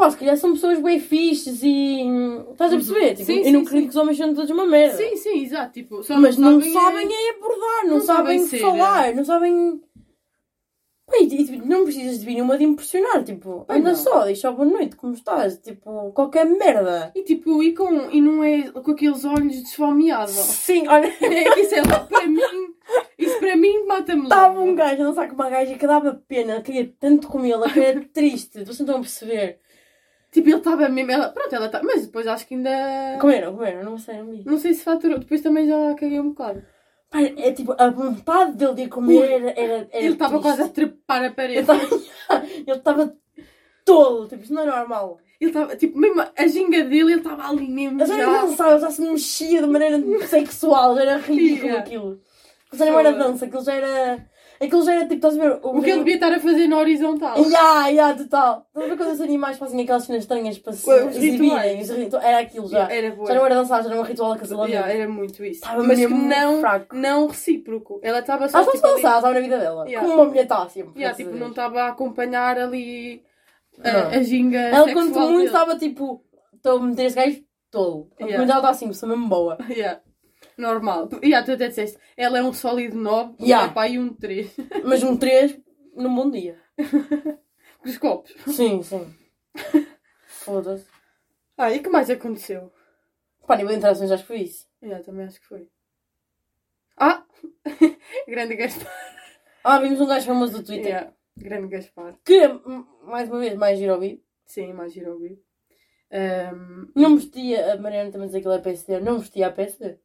pá, se calhar são pessoas bem fixes e. Estás a perceber? Tipo, Sim, eu não sim. acredito que os homens sejam todos uma merda. Sim, sim, exato. Tipo, só Mas não sabem sabem é- é abordar, não, não sabem sabem, ser. falar, não sabem. E, tipo, não precisas de vir nenhuma de impressionar, tipo, Pois anda não. só, deixa boa noite, como estás? Tipo, qualquer merda. E tipo, e, com, e não é com aqueles olhos desfomeados. Sim, olha. É que isso é para mim. Isso para mim mata-me Estava um gajo a dançar com uma gaja que dava pena, queria tanto comê-la, que era triste. Vocês não estão a perceber. Tipo, ele estava mesmo. Ela... Pronto, ela está. Mas depois acho que ainda. Comeram, comeram, não sei, não vi. Não sei se faturou. Depois também já caguei um bocado. Pá, é tipo, a vontade dele de ir comer era. era Ele estava quase a trepar a parede. estava ele estava todo, tipo, isso não é normal. Ele estava, tipo, mesmo a ginga dele, ele estava ali mesmo. Ele já Já. era dançava, já se mexia de maneira sexual, já era ridículo Yeah. aquilo. Aquilo já não era dança, aquilo já era. Aquilo já era tipo, estás a ver? O que ele devia estar a fazer na horizontal. Ya, ya, total. Estás a ver quando os animais fazem aquelas cenas estranhas para se Os exibirem? rituais. Os ritu- Era aquilo já. Era boa. Já não era dançar, já era um ritual de casamento. Yeah, era muito isso. Estava Mas mesmo não, fraco. não recíproco. Ela estava só Ela só tipo, ali- dançar, estava na vida dela. Yeah. Como uma mulher está sempre. Yeah, tipo, a não estava a acompanhar ali a, a ginga Ela, quanto muito, estava tipo. Estou a meter esse gajo todo. Yeah. Mas ela está assim, sou mesmo boa. Yeah. Normal. Yeah, tu até disseste, ela é um sólido 9, Yeah. yeah. pai um 3. Mas um 3 num bom dia. Com os copos. Sim, sim. Foda-se. Ah, e o que mais aconteceu? Pá, nível de interações, acho que foi isso. Yeah, também acho que foi. Ah! Grande Gaspar. Ah, vimos um gajo famoso do Twitter. Yeah. Grande Gaspar. Que, mais uma vez, mais giro ouvir. Sim, mais giro ouvir. Um, Não vestia, a Mariana também dizia que ele é PSD, não vestia a PSD.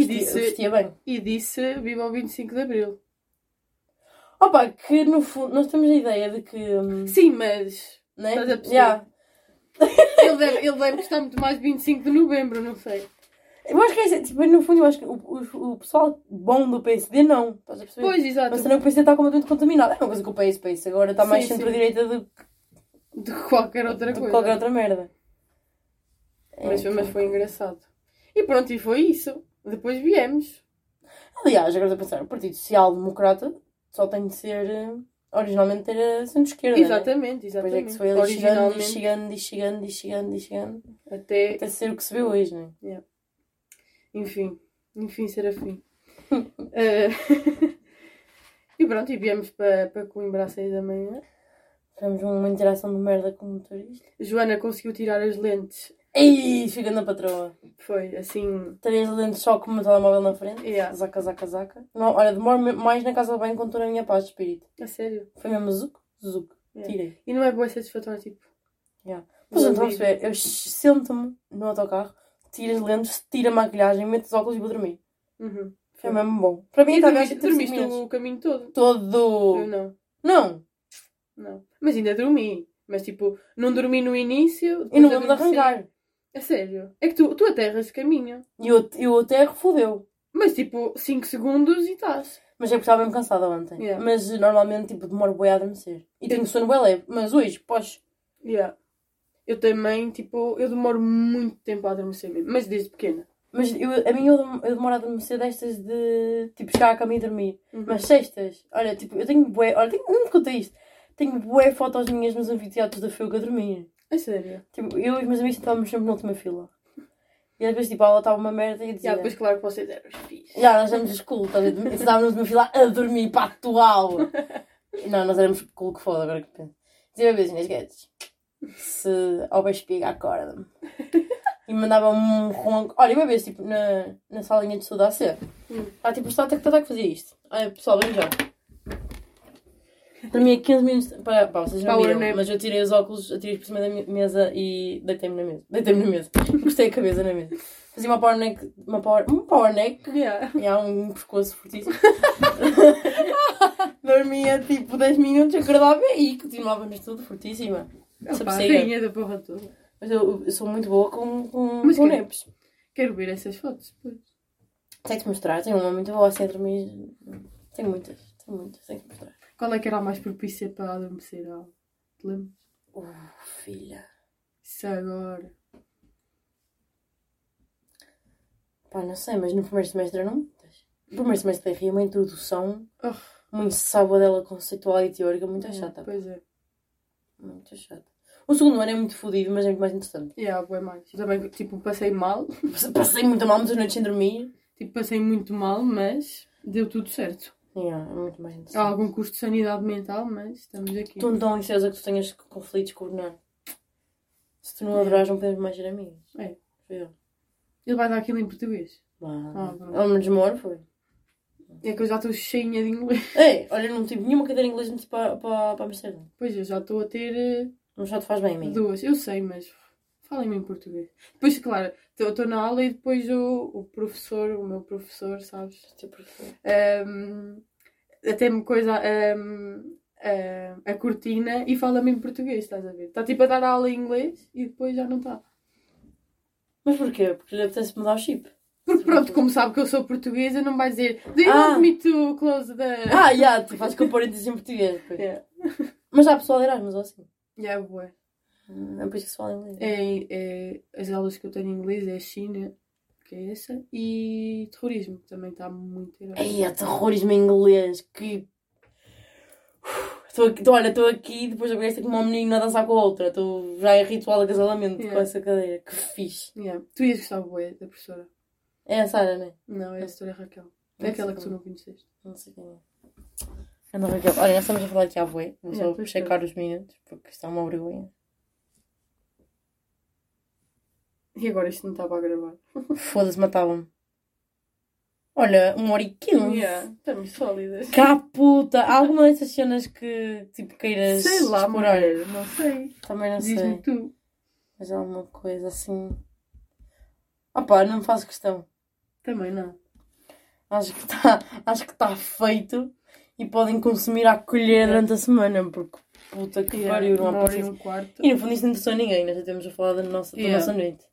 E, Vestia, disse, vestia bem. e disse Viva o 25 de Abril. Opa, que no fundo, nós temos a ideia de que. hum, Sim, mas Né? Estás a perceber? Yeah. ele deve, ele deve gostar muito mais de 25 de Novembro, não sei. Eu acho que é tipo, no fundo, eu acho que o, o, o pessoal bom do PSD não. Estás a perceber? Pois, exato. Mas também o PSD está completamente contaminado. É uma coisa que o PS pensa. Agora está mais Sim, sim. centro-direita do que De qualquer outra de coisa. qualquer outra merda. Mas, É, mas foi engraçado. E pronto, e foi isso. Depois viemos. Aliás, agora estou a pensar, o Partido Social Democrata só tem de ser. eh, Originalmente era centro-esquerda. né? Exatamente, Depois exatamente. é que se foi ali chegando, e chegando, e chegando, e chegando, e chegando. até, Até ser o que se vê hoje, não é? enfim, enfim, Serafim. Eh, e pronto, e viemos para, para Coimbra às 6 da manhã. Tivemos uma interação de merda com o motorista. Joana conseguiu tirar as lentes. Ei, fica na patroa. Foi assim. Três lentes só com o meu telemóvel na frente. Yeah. Zaca, zaca, zaca. Não, olha, demoro mais na casa de banho quando estou na minha paz de espírito. A sério. Foi mesmo zuc, zuc. Yeah. Tirei. E não é boa satisfatório, tipo. Pois Não então, vamos ver. Eu sento-me no autocarro, tiro as lentes, tiro a maquilhagem, meto os óculos e vou dormir. Uhum. Foi mesmo bom. Para mim, estava dormiste, dormiste o caminho todo. Eu todo. não. Não! Não. Mas ainda dormi. Mas tipo, não dormi no início. E não lembro de arrancar. A sério. É que tu, tu aterras caminho. E o, e o aterro fodeu. Mas tipo, 5 segundos e estás. Mas é porque estava mesmo cansada ontem. Yeah. Mas normalmente, tipo, demoro bem a adormecer. E tenho sono bem leve. Mas hoje, pois. Yeah. Eu também, tipo, eu demoro muito tempo a adormecer mesmo. Mas desde pequena. Mas eu, a mim eu, eu demoro a adormecer destas de, tipo, chegar à cama e dormir. Uhum. Mas sextas, olha, tipo, eu tenho bué, olha, tenho, não me contei isto. Tenho bué fotos minhas nos anfiteatros da Fuga a dormir. A sério. Tipo, eu e os meus amigos estávamos sempre na última fila. E às vezes, tipo, ela estava uma merda e dizia... Yeah, depois, claro que vocês eram os filhos. Já, nós éramos cool, estás a ver? Estávamos numa fila a dormir para a atual. Não, nós éramos cool que foda, agora que penso. Dizia vezes nas guedes. Se houver espiga, acorda-me. E mandava um ronco. Olha, uma vez, tipo, na, na salinha de estudo a ser. Hum. Ah, tipo, está a que fazia isto. Olha, pessoal, vem já. Dormia 15 minutos. Pá, pá, vocês não Power viram, nap. mas eu tirei os óculos, atirei por cima da mesa e deitei-me na mesa. Deitei-me na mesa. Gostei a cabeça na mesa. Fazia uma power neck. Uma power, um power neck Yeah. e há um pescoço fortíssimo. Dormia tipo 10 minutos, acordava e continuava no estudo fortíssima. Essa Opa, rainha da porra toda. Mas eu, eu sou muito boa com, com, Mas com que- neps. Quero ver essas fotos depois. Tenho que mostrar, tenho uma muito boa assim dormir. Tenho muitas, tenho muitas, tenho que mostrar. Qual é que era a mais propícia para adormecer? Ah, te lembras? Uh, filha. Isso agora. Pá, não sei, mas no primeiro semestre muitas. No primeiro semestre tem uma introdução, Oh. uma ensaboadela conceitual e teórica muito É, chata. Pois é. Muito chata. O segundo ano é muito fodido, mas é muito mais interessante. E há bué mais. Eu também, tipo, passei mal. Passei muito mal muitas noites sem dormir. Tipo, passei muito mal, mas deu tudo certo. Yeah, é muito mais Há interessante. algum custo de sanidade mental, mas estamos aqui. Estou tão ansiosa que tu tenhas conflitos com o Bernardo. Se tu não adorares, não podemos mais ser amigos. É. Foi eu. Ele vai dar aquilo em português. Ah, pronto. Ele me desmora, foi. É que eu já estou cheinha de inglês. Ei, olha, não tive nenhuma cadeira em inglês para, para, para Amsterdã. Pois eu já estou a ter eh, Mas já te faz bem, amigo. duas. Eu sei, mas falem-me em português. Depois, claro, estou na aula e depois o, o professor, o meu professor, sabes? Teu professor. ehm, até me coisa ehm, eh, a cortina e fala-me em português, estás a ver? Está tipo a dar aula em inglês e depois já não está. Mas porquê? Porque lhe apetece mudar o chip. Porque pronto, como sabe que eu sou portuguesa, não vai dizer Do you Ah. want me to close the... Ah, já, tu fazes com parênteses em português. pois. Yeah. Mas há pessoal de Erasmus ou assim. Yeah, bué. Hum, É por isso que se fala inglês. É, é, as aulas que eu tenho em inglês é China, que é essa, e terrorismo, que também está muito errado. Ei, é terrorismo em inglês. Que. Estou aqui, tô- olha, estou aqui depois eu com uma menina a dançar com a outra. Estou já em ritual de acasalamento com Yeah. essa cadeira. Que fixe. Yeah. Tu ias gostar bué da professora? É a Sara, né? Não, é a doutora Raquel. É Não aquela que tu não conheceste. Não sei quem é. Anda Raquel. Olha, nós estamos a falar aqui à voe. Vou só checar os minutos porque isto é uma vergonha. E agora isto não estava a gravar. Foda-se, matavam-me. Olha, uma hora e quinze. Yeah, estamos sólidas. Cá puta! Há alguma dessas cenas que tipo queiras Sei lá, explorar? mulher, não sei. Também não Diz-me sei. tu. Mas é alguma coisa assim. Opá, não me faço questão. Também não. Acho que está acho que tá feito e podem consumir à colher durante a semana, porque puta que pariu, não há uma hora e paciência. um quarto. E no fundo isto não interessou a ninguém, nós já temos a falar da nossa, da Yeah. nossa noite.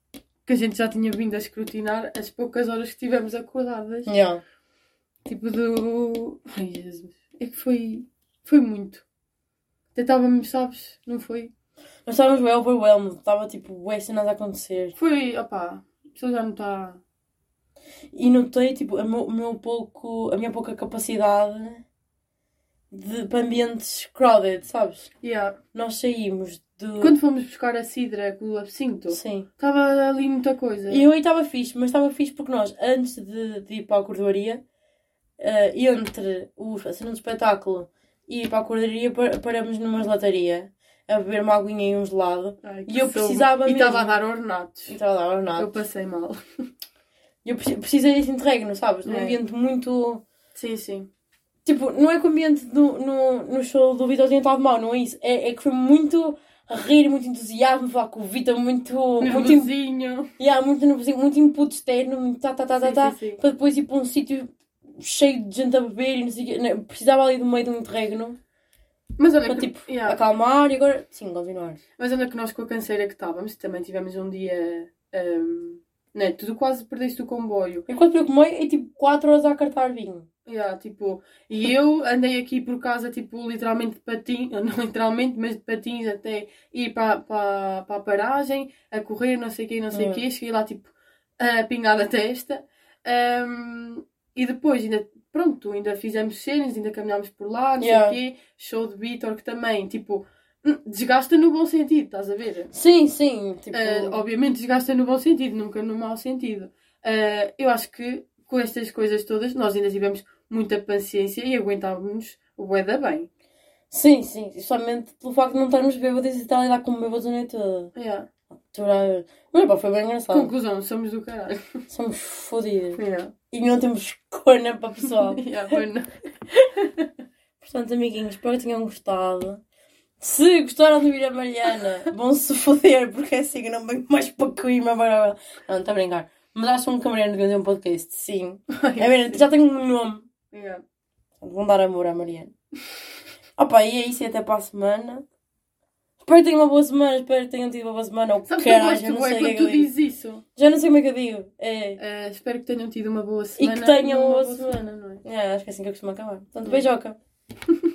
Que a gente já tinha vindo a escrutinar as poucas horas que estivemos acordadas. Yeah. Tipo do. Ai Jesus. É que foi. Foi muito. Até estávamos, sabes? Não foi? Nós estávamos bem overwhelmed, estava tipo, ué, cenas a acontecer. Foi, opá. A pessoa já não está. E notei tipo, a, meu, meu pouco, a minha pouca capacidade de, para ambientes crowded, sabes? Yeah. Nós saímos do. Quando fomos buscar a cidra com o absinto, Sim. estava ali muita coisa. E eu aí estava fixe, mas estava fixe porque nós, antes de, de ir para a cordoaria, eh, entre o, a cena do espetáculo e ir para a cordoaria, par- paramos numa gelataria a beber uma aguinha e um gelado. Ai, E eu soube. precisava E estava mesmo. a dar ornatos. E estava lá, Eu ornado. passei mal. E eu preci- precisei desse interregno, sabes? Num É. ambiente muito. Sim, sim. Tipo, não é que o ambiente do, no, no show do Vitor tenha estado mau, não é isso. É, é que foi muito a rir, muito entusiasmo, falar com o Vitor, muito. Muito, Nervosinho. yeah, muito, nervosinho, muito input externo, muito tá, tá, tá, tá, Sim, tá. sim, sim. para depois ir para um sítio cheio de gente a beber e não sei. Não, Precisava ali do meio de um interregno Mas olha, para que, tipo yeah. acalmar e agora sim, continuar. Mas olha que nós com a canseira que estávamos, também tivemos um dia. Um, né, tu quase perdeste o comboio. Enquanto eu comei, é tipo 4 horas a cartar vinho. Yeah, tipo, e eu andei aqui por casa, tipo, literalmente de patins, não literalmente, mas de patins até ir para, para, para a paragem, a correr, não sei o quê, não sei o Hum. quê. Cheguei lá, tipo, a pingar a testa. Um, e depois, ainda, pronto, ainda fizemos cenas, ainda caminhámos por lá, não Yeah. sei o quê. Show de Vitor, que também, tipo, hum, desgasta no bom sentido, estás a ver? Sim, sim. Tipo, Uh, obviamente desgasta no bom sentido, nunca no mau sentido. Uh, eu acho que com estas coisas todas nós ainda tivemos muita paciência e aguentávamos o bué da bem. sim, sim. Somente pelo facto de não estarmos bêbados e estar a lidar com bêbados a noite toda. Yeah. Aturar- Mas pá, foi bem engraçado. Conclusão, somos do caralho. Somos fodidos. Yeah. E não temos corna para o pessoal. Yeah. Portanto, amiguinhos, espero que tenham gostado. Se gostaram de ouvir a Mariana, vão se foder, porque é assim que eu não venho mais para Coimbra. Não, está a brincar. Mas acham que a Mariana devia ter um podcast? Sim. É mesmo, já tenho um nome. Yeah. Vão dar amor à Mariana. Opa, e é isso e até para a semana. Espero que tenham uma boa semana, espero que tenham tido uma boa semana. Ou Sabes que eu caralho, gosto sei quando é tu dizes isso. Já não sei como é que eu digo. É. Uh, espero que tenham tido uma boa E semana. que tenham uma boa boa semana, não é? é, acho que é assim que eu costumo acabar. Portanto, beijoca.